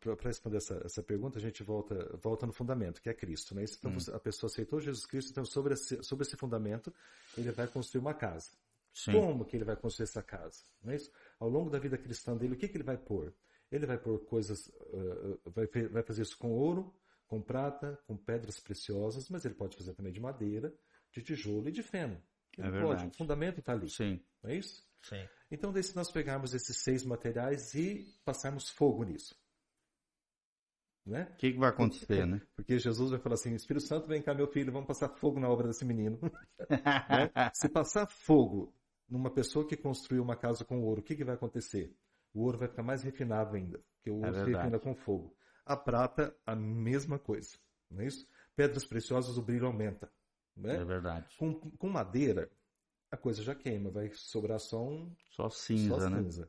para responder essa, essa, pergunta, a gente volta, volta no fundamento, que é Cristo. Né? Então, hum. a pessoa aceitou Jesus Cristo, então sobre esse, sobre esse fundamento, ele vai construir uma casa. Sim. Como que ele vai construir essa casa? Não é isso? Ao longo da vida cristã dele, o que, que ele vai pôr? Ele vai pôr coisas, uh, vai, vai fazer isso com ouro, com prata, com pedras preciosas, mas ele pode fazer também de madeira, de tijolo e de feno. Ele é pode, o fundamento está ali. Sim. Não é isso? Sim. Então, daí se nós pegarmos esses seis materiais e passarmos fogo nisso. Né? O que, que, vai acontecer, né? *laughs* Porque Jesus vai falar assim: Espírito Santo, vem cá, meu filho, vamos passar fogo na obra desse menino. *laughs* né? Se passar fogo numa pessoa que construiu uma casa com ouro, o que, que vai acontecer? O ouro vai ficar mais refinado ainda, porque o é ouro é se refina com fogo. A prata, a mesma coisa. não é isso? Pedras preciosas, o brilho aumenta. Né? É verdade. Com, com madeira, a coisa já queima, vai sobrar só um. Só cinza, só né? cinza.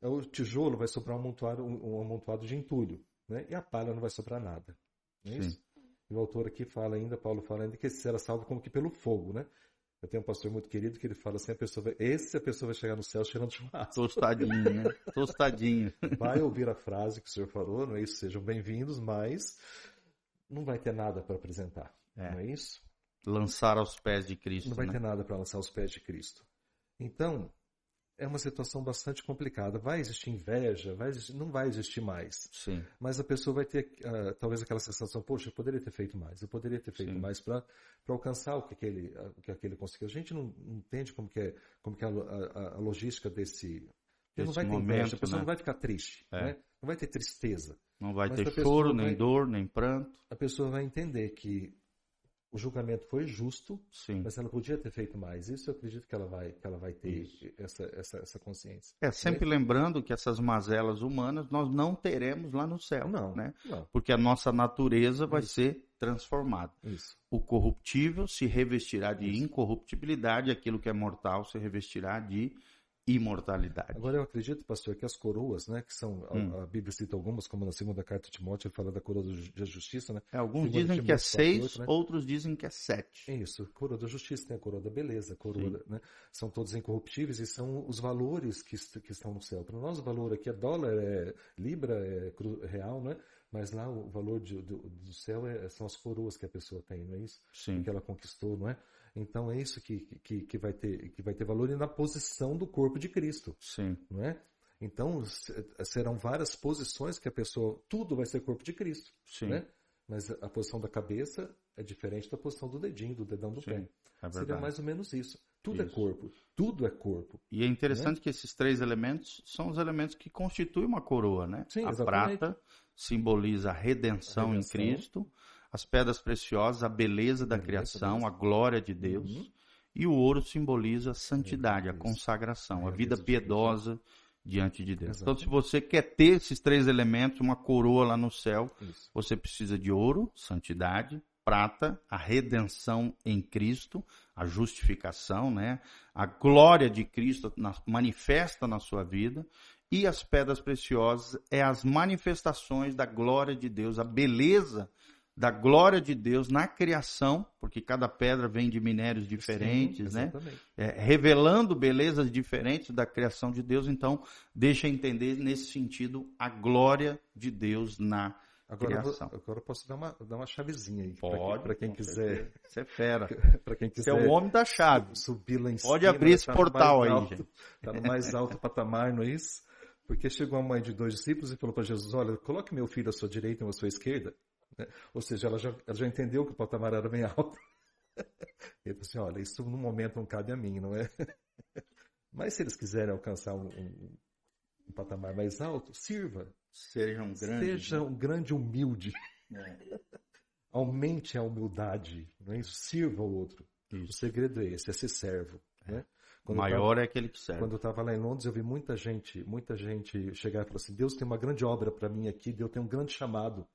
O tijolo vai sobrar um amontoado, um amontoado de entulho, né? E a palha não vai sobrar nada. Não é isso? E o autor aqui fala ainda, Paulo fala ainda, que será salvo como que pelo fogo, né? Eu tenho um pastor muito querido que ele fala assim, a pessoa vai, esse a pessoa vai chegar no céu cheirando churrasco. Tostadinho, né? *laughs* Tostadinho. Vai ouvir a frase que o senhor falou, não é isso? Sejam bem-vindos, mas não vai ter nada para apresentar, é. não é isso? Lançar aos pés de Cristo. Não vai né? ter nada para lançar aos pés de Cristo. Então, é uma situação bastante complicada. Vai existir inveja, vai existir, não vai existir mais. Sim. Mas a pessoa vai ter uh, talvez aquela sensação, poxa, eu poderia ter feito mais, eu poderia ter feito Sim. mais para alcançar o que aquele, o que aquele conseguiu. A gente não, entende como que é, como que é a, a, a logística desse. não vai ter momento, inveja, a pessoa né? não vai ficar triste, É. né? não vai ter tristeza. Não vai Mas ter choro, nem vai- dor, nem pranto. A pessoa vai entender que o julgamento foi justo, Sim. mas ela podia ter feito mais. Isso eu acredito que ela vai, que ela vai ter essa, essa, essa consciência. É sempre lembrando que essas mazelas humanas nós não teremos lá no céu, Não, né? não. Porque a nossa natureza vai Isso. ser transformada. Isso. O corruptível se revestirá de Isso. incorruptibilidade, aquilo que é mortal se revestirá de imortalidade. Agora eu acredito, pastor, que as coroas, né, que são, a- Hum. a, Bíblia cita algumas, como na segunda carta de Timóteo, ele fala da coroa da justiça, né? É, alguns Segundo dizem que é Timóteo 4:8, seis, né? outros dizem que é sete. É isso, coroa da justiça, tem a coroa da beleza, a coroa, da- né? São todos incorruptíveis e são os valores que, que estão no céu. Para nós o valor aqui é dólar, é libra, é cru- real, né? Mas lá o valor de- do, do céu é- são as coroas que a pessoa tem, não é isso? Sim. que ela conquistou, não é? Então é isso que, que, que, vai ter, que vai ter valor e na posição do corpo de Cristo, Sim. não é? Então se- serão várias posições que a pessoa, tudo vai ser corpo de Cristo, Sim. né? Mas a posição da cabeça é diferente da posição do dedinho, do dedão do Sim. pé. É Seria mais ou menos isso. Tudo é Isso. corpo, tudo é corpo. E é interessante que esses três elementos são os elementos que constituem uma coroa, né? Sim, a exatamente. prata simboliza a redenção, A redenção. em Cristo, as pedras preciosas, a beleza da criação, Deus. a glória de Deus, Uhum. e o ouro simboliza a santidade, a consagração, a É, vida Deus piedosa diante de Deus. Então, se você quer ter esses três elementos, uma coroa lá no céu, você precisa de ouro, santidade, prata, a redenção em Cristo, a justificação, né? A glória de Cristo na- manifesta na sua vida e as pedras preciosas é as manifestações da glória de Deus, a beleza da glória de Deus na criação, porque cada pedra vem de minérios diferentes, Sim, né? É, revelando belezas diferentes da criação de Deus, então deixa entender nesse sentido a glória de Deus na Agora, eu criação. agora eu posso dar uma, dar uma chavezinha aí. Pode, Para quem com quiser. Você é fera. *laughs* Para quem Você quiser. é o homem da chave. subir lá em cima. Pode abrir esse tá portal aí, alto- gente. Tá no mais alto patamar, não é isso? Porque chegou a mãe de dois discípulos e falou para Jesus: Olha, coloque meu filho à sua direita e à sua esquerda. Né? Ou seja, ela já, ela já entendeu que o patamar era bem alto. *laughs* Ele falou assim: Olha, isso no momento não cabe a mim, não é? *laughs* Mas se eles quiserem alcançar um, um- um patamar mais alto, sirva. Sejam grandes. Seja um grande humilde. né? *laughs* Aumente a humildade, não é isso? Sirva o outro. O Isso. segredo é esse, é ser servo. Né? O Quando eu tava- maior é aquele que serve. Quando eu estava lá em Londres, eu vi muita gente, muita gente chegar e falar assim: Deus tem uma grande obra para mim aqui, Deus tem um grande chamado.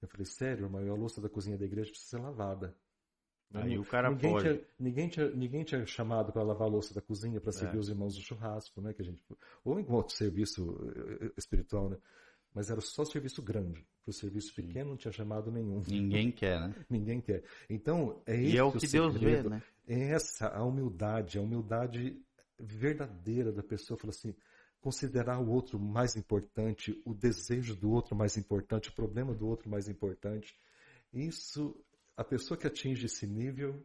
Eu falei: Sério, irmão, a louça da cozinha da igreja precisa ser lavada. Aí Não- o cara ninguém pode. Tinha, ninguém, tinha, ninguém tinha chamado para lavar a louça da cozinha, para servir É. os irmãos do churrasco, né? Que a gente, ou em outro serviço eh, espiritual, né? Mas era só serviço grande. Para o serviço pequeno não tinha chamado nenhum. Ninguém *laughs* quer, né? Ninguém quer. Então, é E esse é o que Deus vê, né? É essa a humildade, a humildade verdadeira da pessoa, fala assim, considerar o outro mais importante, o desejo do outro mais importante, o problema do outro mais importante. Isso, a pessoa que atinge esse nível,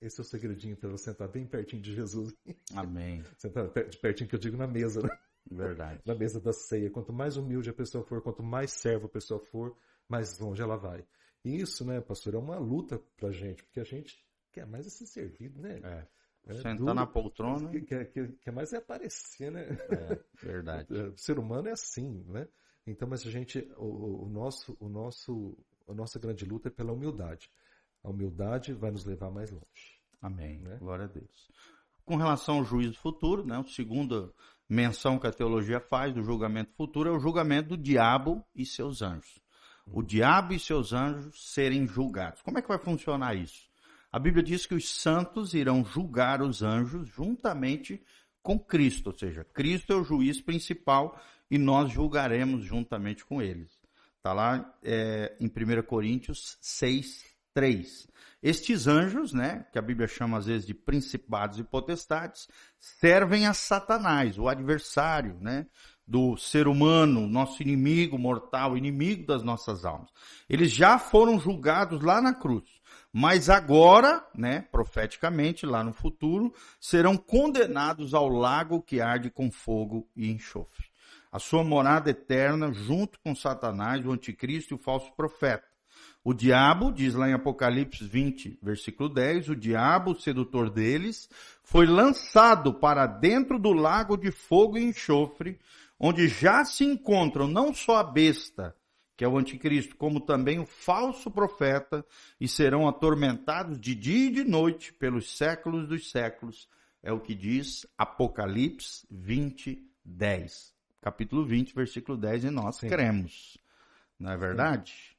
esse é o segredinho para você sentar bem pertinho de Jesus. Amém. *laughs* Sentar pertinho que eu digo na mesa, né? Verdade. na mesa da ceia. Quanto mais humilde a pessoa for, quanto mais servo a pessoa for, mais longe ela vai. E isso, né, pastor, é uma luta pra gente, porque a gente quer mais ser servido, né? É. É Sentar duro. na poltrona. Que, que, que, mais é aparecer, né? É, verdade. O *laughs* ser humano é assim, né? Então, mas a gente, o, o nosso, o nosso, a nossa grande luta é pela humildade. A humildade vai nos levar mais longe. Amém. Né? Glória a Deus. Com relação ao juízo futuro, né, a segunda menção que a teologia faz do julgamento futuro é o julgamento do diabo e seus anjos. o diabo e seus anjos serem julgados. Como é que vai funcionar isso? A Bíblia diz que os santos irão julgar os anjos juntamente com Cristo, ou seja, Cristo é o juiz principal e nós julgaremos juntamente com eles. Está lá é, em 1 Coríntios 6, 3. Estes anjos, né, que a Bíblia chama às vezes de principados e potestades, servem a Satanás, o adversário, né, do ser humano, nosso inimigo mortal, inimigo das nossas almas. Eles já foram julgados lá na cruz, mas agora, né, profeticamente, lá no futuro, serão condenados ao lago que arde com fogo e enxofre. A sua morada eterna junto com Satanás, o anticristo e o falso profeta. O diabo, diz lá em Apocalipse 20, versículo 10, o diabo, o sedutor deles, foi lançado para dentro do lago de fogo e enxofre, onde já se encontram não só a besta, que é o anticristo, como também o falso profeta, e serão atormentados de dia e de noite pelos séculos dos séculos. É o que diz Apocalipse 20, 10. Capítulo 20, versículo 10, e nós Sim. cremos. Não é verdade?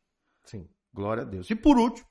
Sim. Glória a Deus. E por último,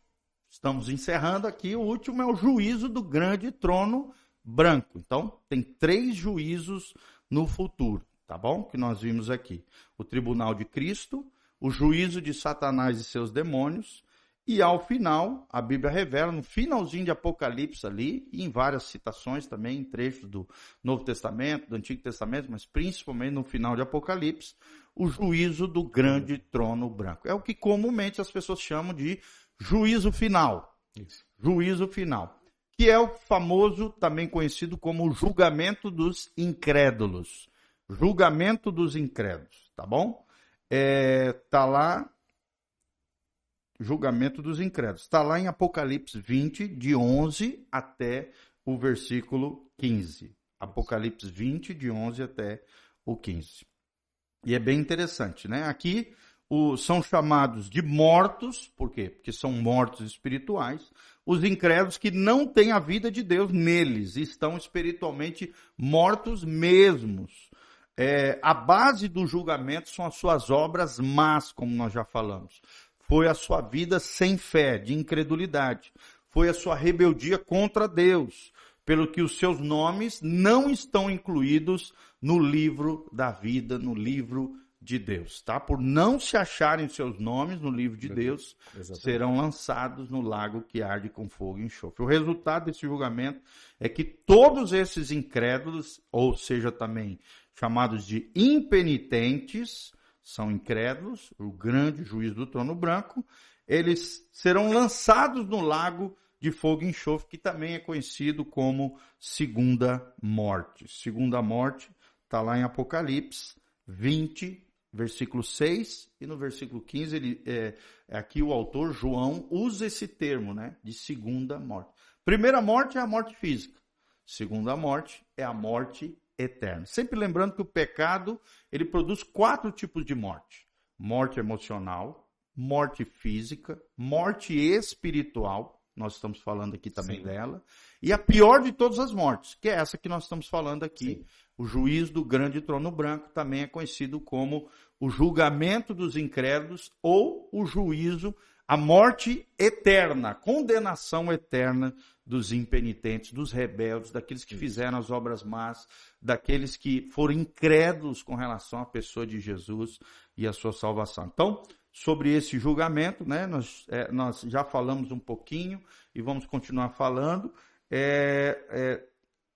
estamos encerrando aqui, o último é o juízo do grande trono branco. Então, tem três juízos no futuro, tá bom? Que nós vimos aqui. O tribunal de Cristo, o juízo de Satanás e seus demônios, e ao final, a Bíblia revela, no finalzinho de Apocalipse ali, e em várias citações também, em trechos do Novo Testamento, do Antigo Testamento, mas principalmente no final de Apocalipse, o juízo do grande trono branco. É o que comumente as pessoas chamam de juízo final. Isso. Juízo final. Que é o famoso, também conhecido como julgamento dos incrédulos. Julgamento dos incrédulos, tá bom? É, tá lá, julgamento dos incrédulos. Está lá em Apocalipse 20, de 11 até o versículo 15. Apocalipse 20, de 11 até o 15. E é bem interessante, né? Aqui o, são chamados de mortos, por quê? Porque são mortos espirituais, os incrédulos que não têm a vida de Deus neles, estão espiritualmente mortos mesmos. É, a base do julgamento são as suas obras más, como nós já falamos. Foi a sua vida sem fé, de incredulidade. Foi a sua rebeldia contra Deus pelo que os seus nomes não estão incluídos no livro da vida, no livro de Deus, tá? Por não se acharem seus nomes no livro de Deus, Exatamente. serão lançados no lago que arde com fogo e enxofre. O resultado desse julgamento é que todos esses incrédulos, ou seja, também chamados de impenitentes, são incrédulos, o grande juiz do trono branco, eles serão lançados no lago de fogo e enxofre, que também é conhecido como segunda morte. Segunda morte está lá em Apocalipse 20, versículo 6, e no versículo 15, ele, é, é, aqui o autor, João, usa esse termo, né, de segunda morte. Primeira morte é a morte física. Segunda morte é a morte eterna. Sempre lembrando que o pecado, ele produz quatro tipos de morte. Morte emocional, morte física, morte espiritual nós estamos falando aqui também Sim. dela. E a pior de todas as mortes, que é essa que nós estamos falando aqui. Sim. O juiz do grande trono branco também é conhecido como o julgamento dos incrédulos ou o juízo, a morte eterna, a condenação eterna dos impenitentes, dos rebeldes, daqueles que fizeram as obras más, daqueles que foram incrédulos com relação à pessoa de Jesus e à sua salvação. Então, sobre esse julgamento, né? Nós, é, nós já falamos um pouquinho e vamos continuar falando. É, é,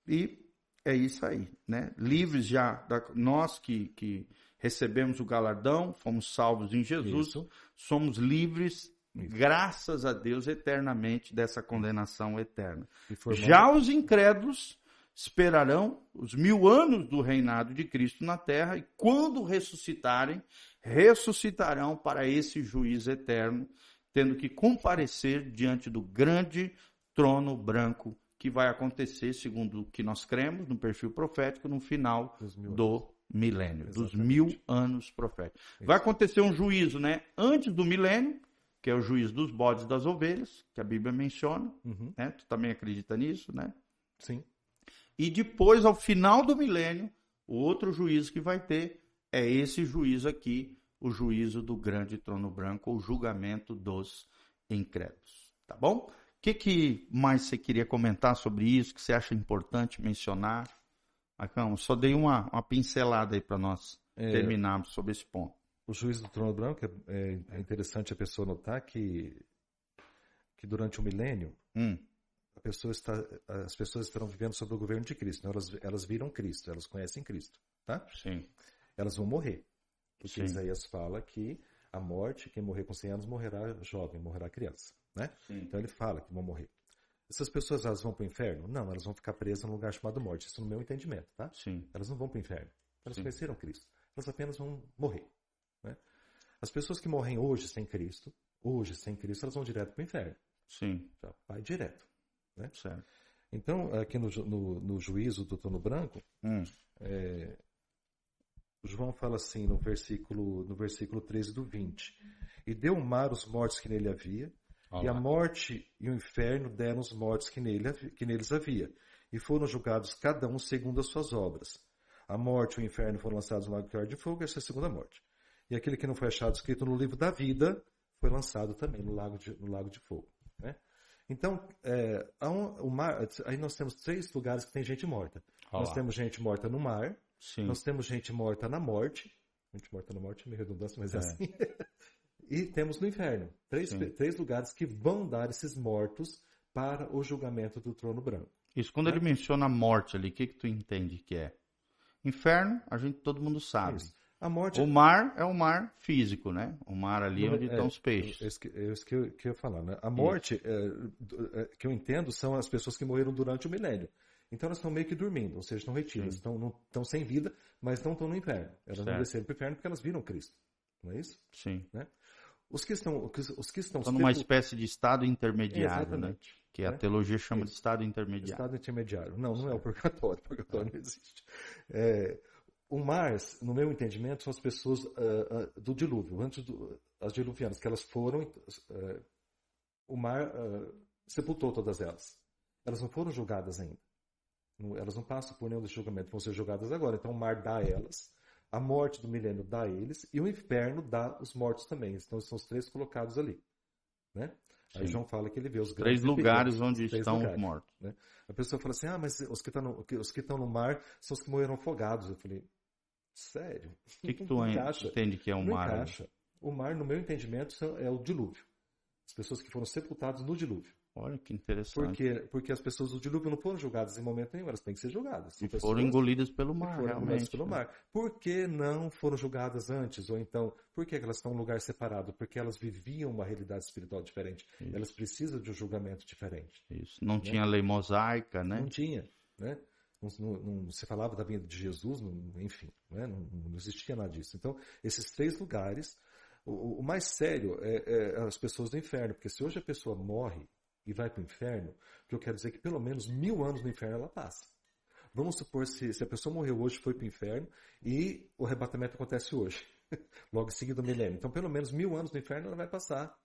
e é isso aí, né? Livres já, da, nós que, que recebemos o galardão, fomos salvos em Jesus, isso. somos livres, graças a Deus, eternamente dessa condenação eterna. Já os incrédulos esperarão os mil anos do reinado de Cristo na terra e quando ressuscitarem, ressuscitarão para esse juízo eterno, tendo que comparecer diante do grande trono branco que vai acontecer, segundo o que nós cremos, no perfil profético, no final do milênio, Exatamente. dos mil anos proféticos. Isso. Vai acontecer um juízo, né? Antes do milênio, que é o juízo dos bodes das ovelhas, que a Bíblia menciona, uhum. né? Tu também acredita nisso, né? Sim. E depois, ao final do milênio, o outro juízo que vai ter é esse juízo aqui, o juízo do grande trono branco, ou julgamento dos incrédulos. Tá bom? O que, que mais você queria comentar sobre isso, que você acha importante mencionar? Marcão, só dei uma, uma pincelada aí para nós é, terminarmos sobre esse ponto. O juízo do trono branco, é, é interessante a pessoa notar que, que durante o milênio, hum. pessoa está, as pessoas estarão vivendo sobre o governo de Cristo. Então elas, elas viram Cristo, elas conhecem Cristo. Tá? Sim. Elas vão morrer. Porque Sim. Isaías fala que a morte, quem morrer com 100 anos morrerá jovem, morrerá criança. Né? Então ele fala que vão morrer. Essas pessoas elas vão para o inferno? Não, elas vão ficar presas num lugar chamado morte. Isso no meu entendimento, tá? Sim. Elas não vão para o inferno. Elas Sim. conheceram Cristo. Elas apenas vão morrer. Né? As pessoas que morrem hoje sem Cristo, hoje sem Cristo, elas vão direto para o inferno. Sim. Já vai direto. Né? Certo. Então, aqui no, no, no juízo do Tono Branco, hum. é, João fala assim no versículo, no versículo 13 do 20. E deu o mar os mortos que nele havia, Olá. e a morte e o inferno deram os mortos que, nele, que neles havia, e foram julgados cada um segundo as suas obras. A morte e o inferno foram lançados no lago de fogo, essa é a segunda morte. E aquele que não foi achado escrito no livro da vida foi lançado também no lago de, no lago de fogo. Né? Então, é, um, mar, aí nós temos três lugares que tem gente morta. Olá. Nós temos gente morta no mar, Sim. nós temos gente morta na morte. Gente morta na morte é meio redundância, mas é, é assim. *laughs* e temos no inferno. Três, três lugares que vão dar esses mortos para o julgamento do trono branco. Isso, quando né? ele menciona a morte ali, o que, que tu entende que é? Inferno, a gente todo mundo sabe. Isso. A morte... O mar é o mar físico, né? O mar ali Não, onde é, estão os peixes. É isso que, é isso que, eu, que eu ia falar, né? A morte, é, é, que eu entendo, são as pessoas que morreram durante o milênio. Então elas estão meio que dormindo, ou seja, estão retidas, estão, não, estão sem vida, mas não estão no inferno. Elas certo. não desceram para o inferno porque elas viram Cristo. Não é isso? Sim. Né? Os que estão, os que estão, estão numa espécie de estado intermediário, né? Que a né? teologia chama de estado intermediário. Estado intermediário. Não, não é o purgatório. *laughs* O purgatório não existe. É, o mar, no meu entendimento, são as pessoas uh, uh, do dilúvio, antes do, as diluvianas, que elas foram, uh, o mar sepultou todas elas. Elas não foram julgadas ainda. Elas não passam por nenhum desse julgamento, vão ser julgadas agora. Então o mar dá a elas, a morte do milênio dá a eles, e o inferno dá os mortos também. Então são os três colocados ali. Né? Aí João fala que ele vê os três lugares onde três estão lugares, mortos. Né? A pessoa fala assim: ah, mas os que, estão no, os que estão no mar são os que morreram afogados. Eu falei: sério? O que, que tu *laughs* entende que é o mar? Encaixa. O mar, no meu entendimento, é o dilúvio. As pessoas que foram sepultadas no dilúvio. Olha que interessante. Porque, porque as pessoas do dilúvio não foram julgadas em momento nenhum, elas têm que ser julgadas. E foram engolidas pelo mar, foram realmente. pelo mar. Por que não foram julgadas antes? Ou então, por que elas estão em um lugar separado? Porque elas viviam uma realidade espiritual diferente. Isso. Elas precisam de um julgamento diferente. Isso. Não né? tinha lei mosaica, né? Não tinha, né? Não, não, não, se falava da vinda de Jesus, enfim, né? não, não, existia nada disso. Então, esses três lugares, o, o mais sério é, é, as pessoas do inferno, porque se hoje a pessoa morre e vai para o inferno, o que eu quero dizer que pelo menos mil anos no inferno ela passa. Vamos supor se, se a pessoa morreu hoje, foi para o inferno e o arrebatamento acontece hoje, *laughs* logo em seguida do milênio. Então, pelo menos mil anos no inferno ela vai passar.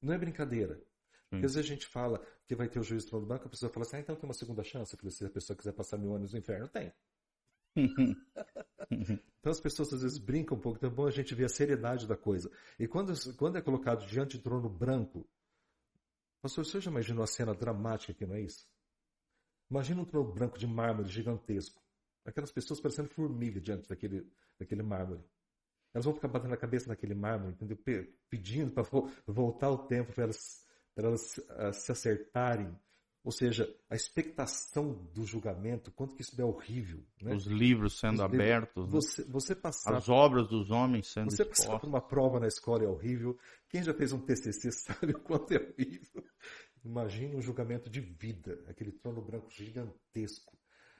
Não é brincadeira. Porque às vezes a gente fala que vai ter o juiz do trono do banco, a pessoa fala assim, ah, então tem uma segunda chance. Eu falei, se a pessoa quiser passar mil anos no inferno, tem. *laughs* então as pessoas às vezes brincam um pouco, então é bom a gente ver a seriedade da coisa. E quando, quando é colocado diante do trono branco, Pastor, você já imaginou a cena dramática que não é isso? Imagina um trono branco de mármore gigantesco. Aquelas pessoas parecendo formiga diante daquele, daquele mármore. Elas vão ficar batendo a cabeça naquele mármore, entendeu? pedindo para voltar o tempo para elas, elas uh, se acertarem ou seja, a expectação do julgamento, quanto que isso é horrível. Né? Os livros sendo Os abertos. Livros, você, você passar, as obras dos homens sendo Você expostas. passar por uma prova na escola é horrível. Quem já fez um TCC *laughs* sabe o quanto é horrível. Imagine um julgamento de vida, aquele trono branco gigantesco.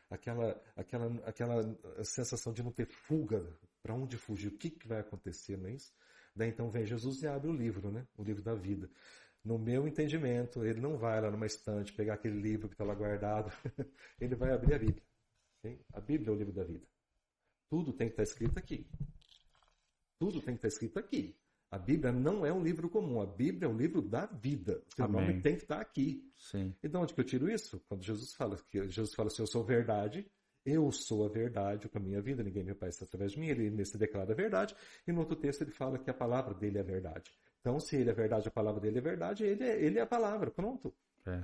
Aquela, aquela, aquela sensação de não ter fuga, para onde fugir, o que, que vai acontecer, não é isso? Daí então vem Jesus e abre o livro, né? o livro da vida no meu entendimento, ele não vai lá numa estante pegar aquele livro que está lá guardado, *laughs* ele vai abrir a Bíblia. Okay? A Bíblia é o livro da vida. Tudo tem que estar tá escrito aqui. Tudo tem que estar tá escrito aqui. A Bíblia não é um livro comum, a Bíblia é um livro da vida. O seu Amém. nome tem que estar tá aqui. Sim. E de onde que eu tiro isso? Quando Jesus fala que Jesus fala assim, eu sou verdade eu sou a verdade, com a minha vida, ninguém me parece através de mim, ele nesse declara a verdade, e no outro texto ele fala que a palavra dele é a verdade. Então, se ele é verdade, a palavra dele é verdade, ele é, ele é a palavra, pronto. É.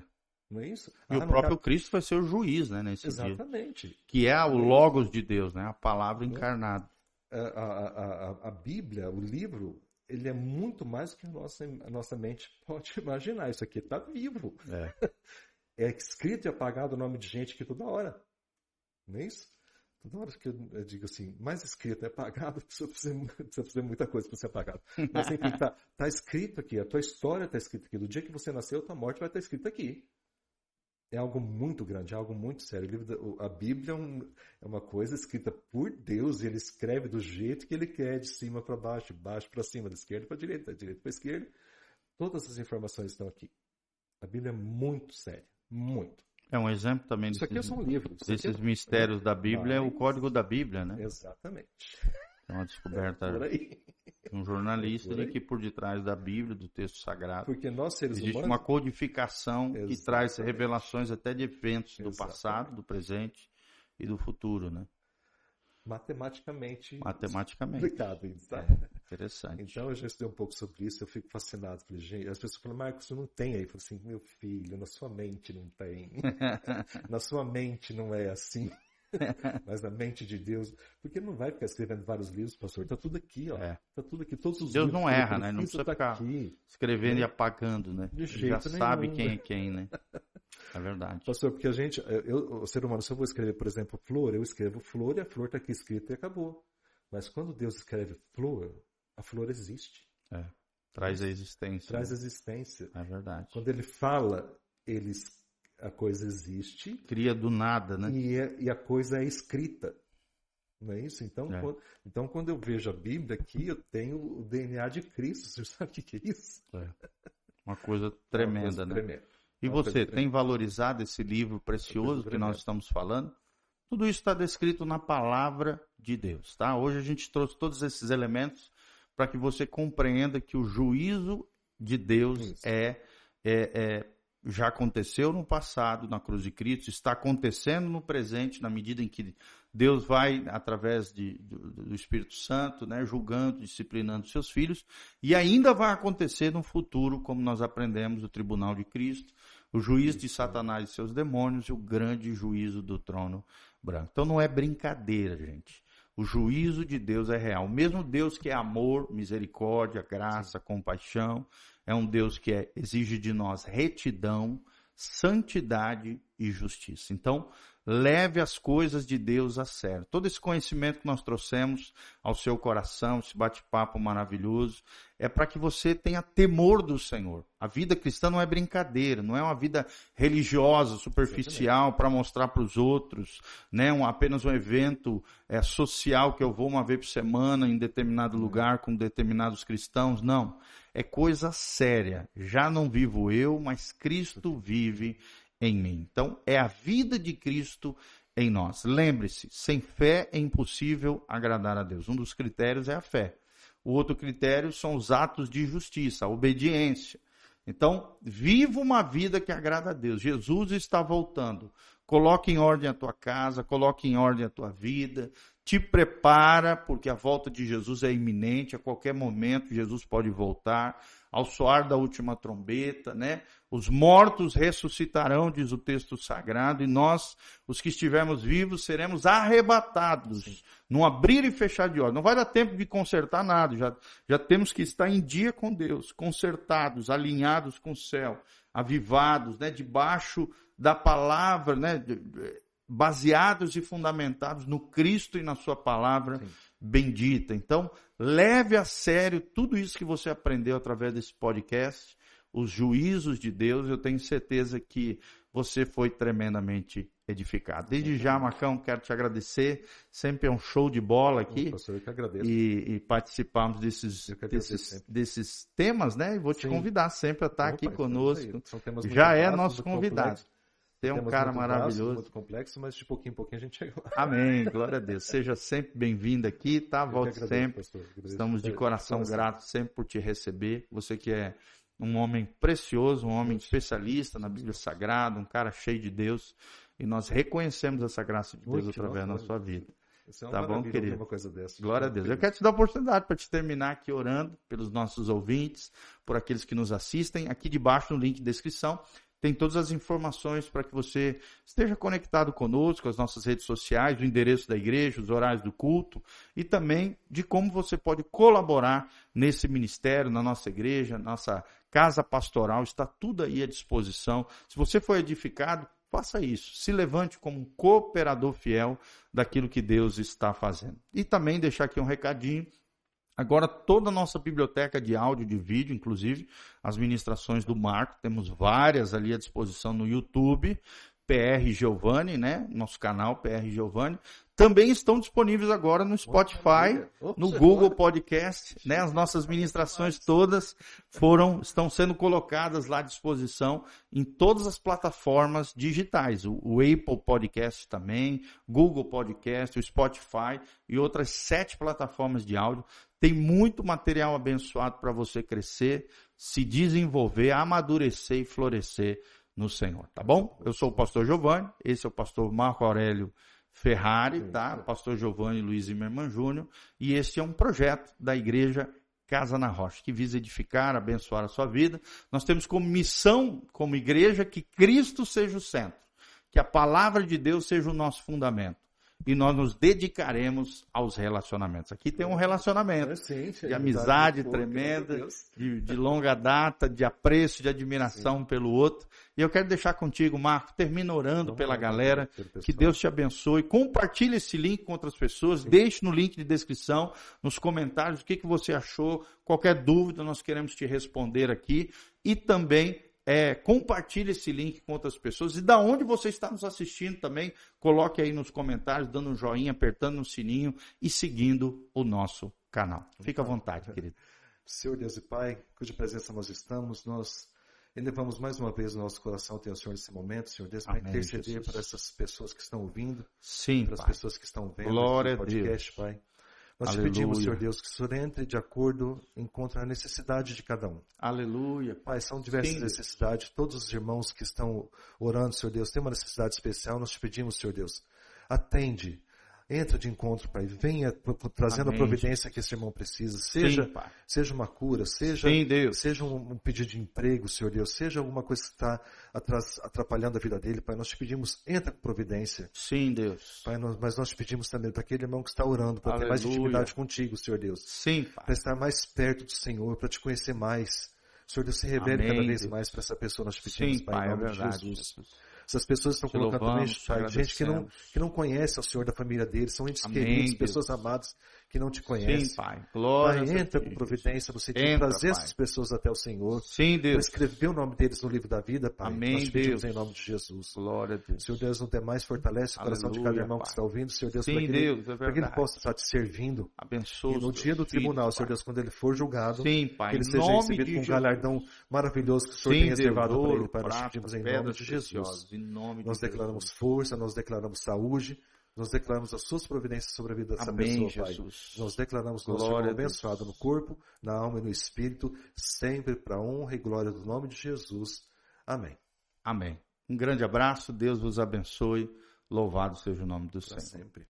Não é isso? E Ah, o próprio Cristo vai ser o juiz, né, nesse dia. Exatamente. Que é o Logos de Deus, né? A palavra encarnada. A, a, a, a Bíblia, o livro, ele é muito mais do que a nossa, a nossa mente *laughs* pode imaginar. Isso aqui está vivo. É. *laughs* É escrito e apagado o nome de gente aqui toda hora. Não é isso? Toda hora que eu, digo assim, mais escrito é apagado, *laughs* precisa fazer, precisa fazer muita coisa para ser apagado. Mas enfim, tá, tá escrito aqui, a tua história está escrita aqui. Do dia que você nasceu, a tua morte vai estar escrita aqui. É algo muito grande, é algo muito sério. O livro da- a Bíblia é, um- é uma coisa escrita por Deus, e ele escreve do jeito que ele quer, de cima para baixo, de baixo para cima, da esquerda para direita, da direita para esquerda. Todas as informações estão aqui. A Bíblia é muito séria, muito. É um exemplo também Isso aqui é desses, só um livro. Isso aqui desses é- mistérios da Bíblia, é o código da Bíblia, né? Exatamente. É uma descoberta aí. de um jornalista Por de que por detrás da Bíblia, do texto sagrado, Porque nós seres existe humanos. uma codificação que Exatamente. traz revelações até de eventos do Exatamente. passado, do presente e do futuro, né? matematicamente Matematicamente. explicado. isso, tá? É, interessante. Então eu já estudei um pouco sobre isso, eu fico fascinado. Falei, gente, as pessoas falam, Marcos, você não tem aí. Eu falei assim, meu filho, na sua mente não tem. *laughs* na sua mente não é assim. *laughs* Mas na mente de Deus. Porque não vai ficar escrevendo vários livros, pastor. Tá tudo aqui, ó. É. Tá tudo aqui. Todos os Deus livros não erra, né? Não precisa tá ficar- aqui. Escrevendo e apagando, né? De Ele já jeito sabe nenhum. quem é quem, né? É verdade. Pastor, porque a gente, eu, o ser humano, se eu vou escrever, por exemplo, flor, eu escrevo flor e a flor está aqui escrita e acabou. Mas quando Deus escreve flor, a flor existe, É. Traz a existência. traz né? existência. É verdade. Quando ele fala, ele, a coisa existe Cria do nada, né? e, é- e a coisa é escrita. Não é isso? Então, É. quando, então, quando eu vejo a Bíblia aqui, eu tenho o DNA de Cristo. *laughs* Você sabe o que é isso? Uma coisa É uma tremenda, coisa né? tremenda. E Uma você, tremenda. tem valorizado esse livro precioso que nós tremenda. estamos falando? Tudo isso está descrito na palavra de Deus, tá? Hoje a gente trouxe todos esses elementos para que você compreenda que o juízo de Deus é, é- é- já aconteceu no passado, na cruz de Cristo, está acontecendo no presente, na medida em que Deus vai, através de- do, do Espírito Santo, né, julgando, disciplinando seus filhos, e ainda vai acontecer no futuro, como nós aprendemos, o tribunal de Cristo, o juiz de Satanás e seus demônios e o grande juízo do trono branco. Então não é brincadeira, gente. O juízo de Deus é real. O mesmo Deus que é amor, misericórdia, graça, compaixão, é um Deus que é- exige de nós retidão, santidade e justiça. Então, leve as coisas de Deus a sério. Todo esse conhecimento que nós trouxemos ao seu coração, esse bate-papo maravilhoso, é para que você tenha temor do Senhor. A vida cristã não é brincadeira, não é uma vida religiosa, superficial para mostrar para os outros, né? Um, apenas um evento é, social que eu vou uma vez por semana em determinado lugar com determinados cristãos. Não, é coisa séria. Já não vivo eu, mas Cristo vive em mim. Então, é a vida de Cristo em nós. Lembre-se, sem fé é impossível agradar a Deus. Um dos critérios é a fé. O outro critério são os atos de justiça, a obediência. Então, viva uma vida que agrada a Deus. Jesus está voltando. Coloque em ordem a tua casa, coloque em ordem a tua vida. Te prepara, porque a volta de Jesus é iminente. A qualquer momento, Jesus pode voltar. Ao soar da última trombeta, né? Os mortos ressuscitarão, diz o texto sagrado, e nós, os que estivermos vivos, seremos arrebatados num abrir e fechar de olhos. Não vai dar tempo de consertar nada, já, já temos que estar em dia com Deus, consertados, alinhados com o céu, avivados, né? Debaixo da palavra, né? Baseados e fundamentados no Cristo e na Sua palavra Sim. Bendita. Então, leve a sério tudo isso que você aprendeu através desse podcast, os juízos de Deus. Eu tenho certeza que você foi tremendamente edificado. Desde já, Marcão, quero te agradecer. Sempre é um show de bola aqui. Pastor, eu que agradeço. E, e participarmos desses, desses, desses temas, né? E vou te Sim. convidar sempre a estar Opa, aqui conosco. São temas muito Já é nosso convidado. Você é um cara maravilhoso. Muito complexo, mas de pouquinho em pouquinho a gente chega lá. Amém. *laughs* Glória a Deus. Seja sempre bem-vindo aqui, tá? Volte sempre. Estamos de de coração grato sempre por te receber. Você que é um homem precioso, um homem especialista na Bíblia Sagrada, um cara cheio de Deus. e nós reconhecemos essa graça de Deus através da sua vida. É tá bom, querido? Uma coisa dessa. Glória a Deus. Eu quero te dar a oportunidade para te terminar aqui orando pelos nossos ouvintes, por aqueles que nos assistem. Aqui debaixo no link de descrição tem todas as informações para que você esteja conectado conosco, as nossas redes sociais, o endereço da igreja, os horários do culto e também de como você pode colaborar nesse ministério, na nossa igreja, nossa casa pastoral, está tudo aí à disposição. Se você foi edificado, faça isso. Se levante como um cooperador fiel daquilo que Deus está fazendo. E também deixar aqui um recadinho Agora, toda a nossa biblioteca de áudio, de vídeo, inclusive as ministrações do Marco, temos várias ali à disposição no YouTube, PR Giovanni, né? Nosso canal PR Giovanni. Também estão disponíveis agora no Spotify, no Google Podcast, né? As nossas ministrações todas foram, estão sendo colocadas lá à disposição em todas as plataformas digitais. O, o Apple Podcast também, Google Podcast, o Spotify e outras sete plataformas de áudio. Tem muito material abençoado para você crescer, se desenvolver, amadurecer e florescer no Senhor, tá bom? Eu sou o pastor Giovanni, esse é o pastor Marco Aurélio Ferrari, tá? Pastor Giovanni Luiz Zimmermann Júnior, e este é um projeto da igreja Casa na Rocha, que visa edificar, abençoar a sua vida. Nós temos como missão, como igreja, que Cristo seja o centro, que a palavra de Deus seja o nosso fundamento e nós nos dedicaremos aos relacionamentos. Aqui tem um relacionamento de amizade tremenda, de, de, longa data, de apreço, de admiração Sim. pelo outro. E eu quero deixar contigo, Marco, termina orando pela galera, que Deus te abençoe. Compartilhe esse link com outras pessoas, Sim. deixe no link de descrição, nos comentários, o que, que você achou. Qualquer dúvida, nós queremos te responder aqui. E também é, compartilhe esse link com outras pessoas. E da onde você está nos assistindo também, coloque aí nos comentários, dando um joinha, apertando no sininho e seguindo o nosso canal. Fica à vontade, querido. Senhor Deus e Pai, cuja presença nós estamos, nós elevamos mais uma vez o nosso coração até o Senhor nesse momento, Senhor Deus, para interceder para essas pessoas que estão ouvindo, Sim, para as pessoas que estão vendo Glória podcast, Pai. Nós Aleluia. te pedimos, Senhor Deus, que o Senhor entre de acordo, encontre a necessidade de cada um. Aleluia. Pai, são diversas Sim. necessidades. Todos os irmãos que estão orando, Senhor Deus, têm uma necessidade especial. Nós te pedimos, Senhor Deus, atende Entra de encontro, Pai. Venha trazendo Amém. a providência que esse irmão precisa. Seja, Sim, seja uma cura, seja, Sim, seja um, um, pedido de emprego, Senhor Deus, seja alguma coisa que está atrapalhando a vida dele, Pai. Nós te pedimos, entra com providência. Sim, Deus. Pai, nós, mas nós te pedimos também para aquele irmão que está orando, para ter mais intimidade contigo, Senhor Deus. Sim, Pai. Para estar mais perto do Senhor, para te conhecer mais. Senhor Deus, se revele Amém, cada vez Deus. mais para essa pessoa. Nós te pedimos, Sim, Pai, em nome é verdade, de Jesus. Jesus. Essas pessoas estão colocando também, gente que não, que não conhece o Senhor da família deles, são entes Amém, queridos, Deus. pessoas amadas que não te conhecem. Sim, Pai. Glória pai, entra com providência, você tem que trazer pai. essas pessoas até o Senhor. Sim, Deus. escrever o nome deles no livro da vida, Pai. Amém, Nós Deus. em nome de Jesus. Glória a Deus. Senhor Deus, no demais fortalece o coração de cada irmão pai. que está ouvindo, Senhor Deus, Sim, para que, Deus, ele, é para que ele possa estar te servindo. Abençoe. E no dia do tribunal, Senhor Deus, quando ele for julgado, Sim, pai. que ele seja recebido com um galardão maravilhoso que o Senhor Sim, tem reservado Deus, para ele, Pai. Nós pedimos em nome de Jesus. Nós declaramos força, nós declaramos saúde, nós declaramos as suas providências sobre a vida dessa Amém, pessoa, Pai. Jesus. Nós declaramos que nós abençoado no corpo, na alma e no espírito, sempre para a honra e glória do nome de Jesus. Amém. Amém. Um grande abraço, Deus vos abençoe. Louvado seja o nome do pra Senhor. Sempre.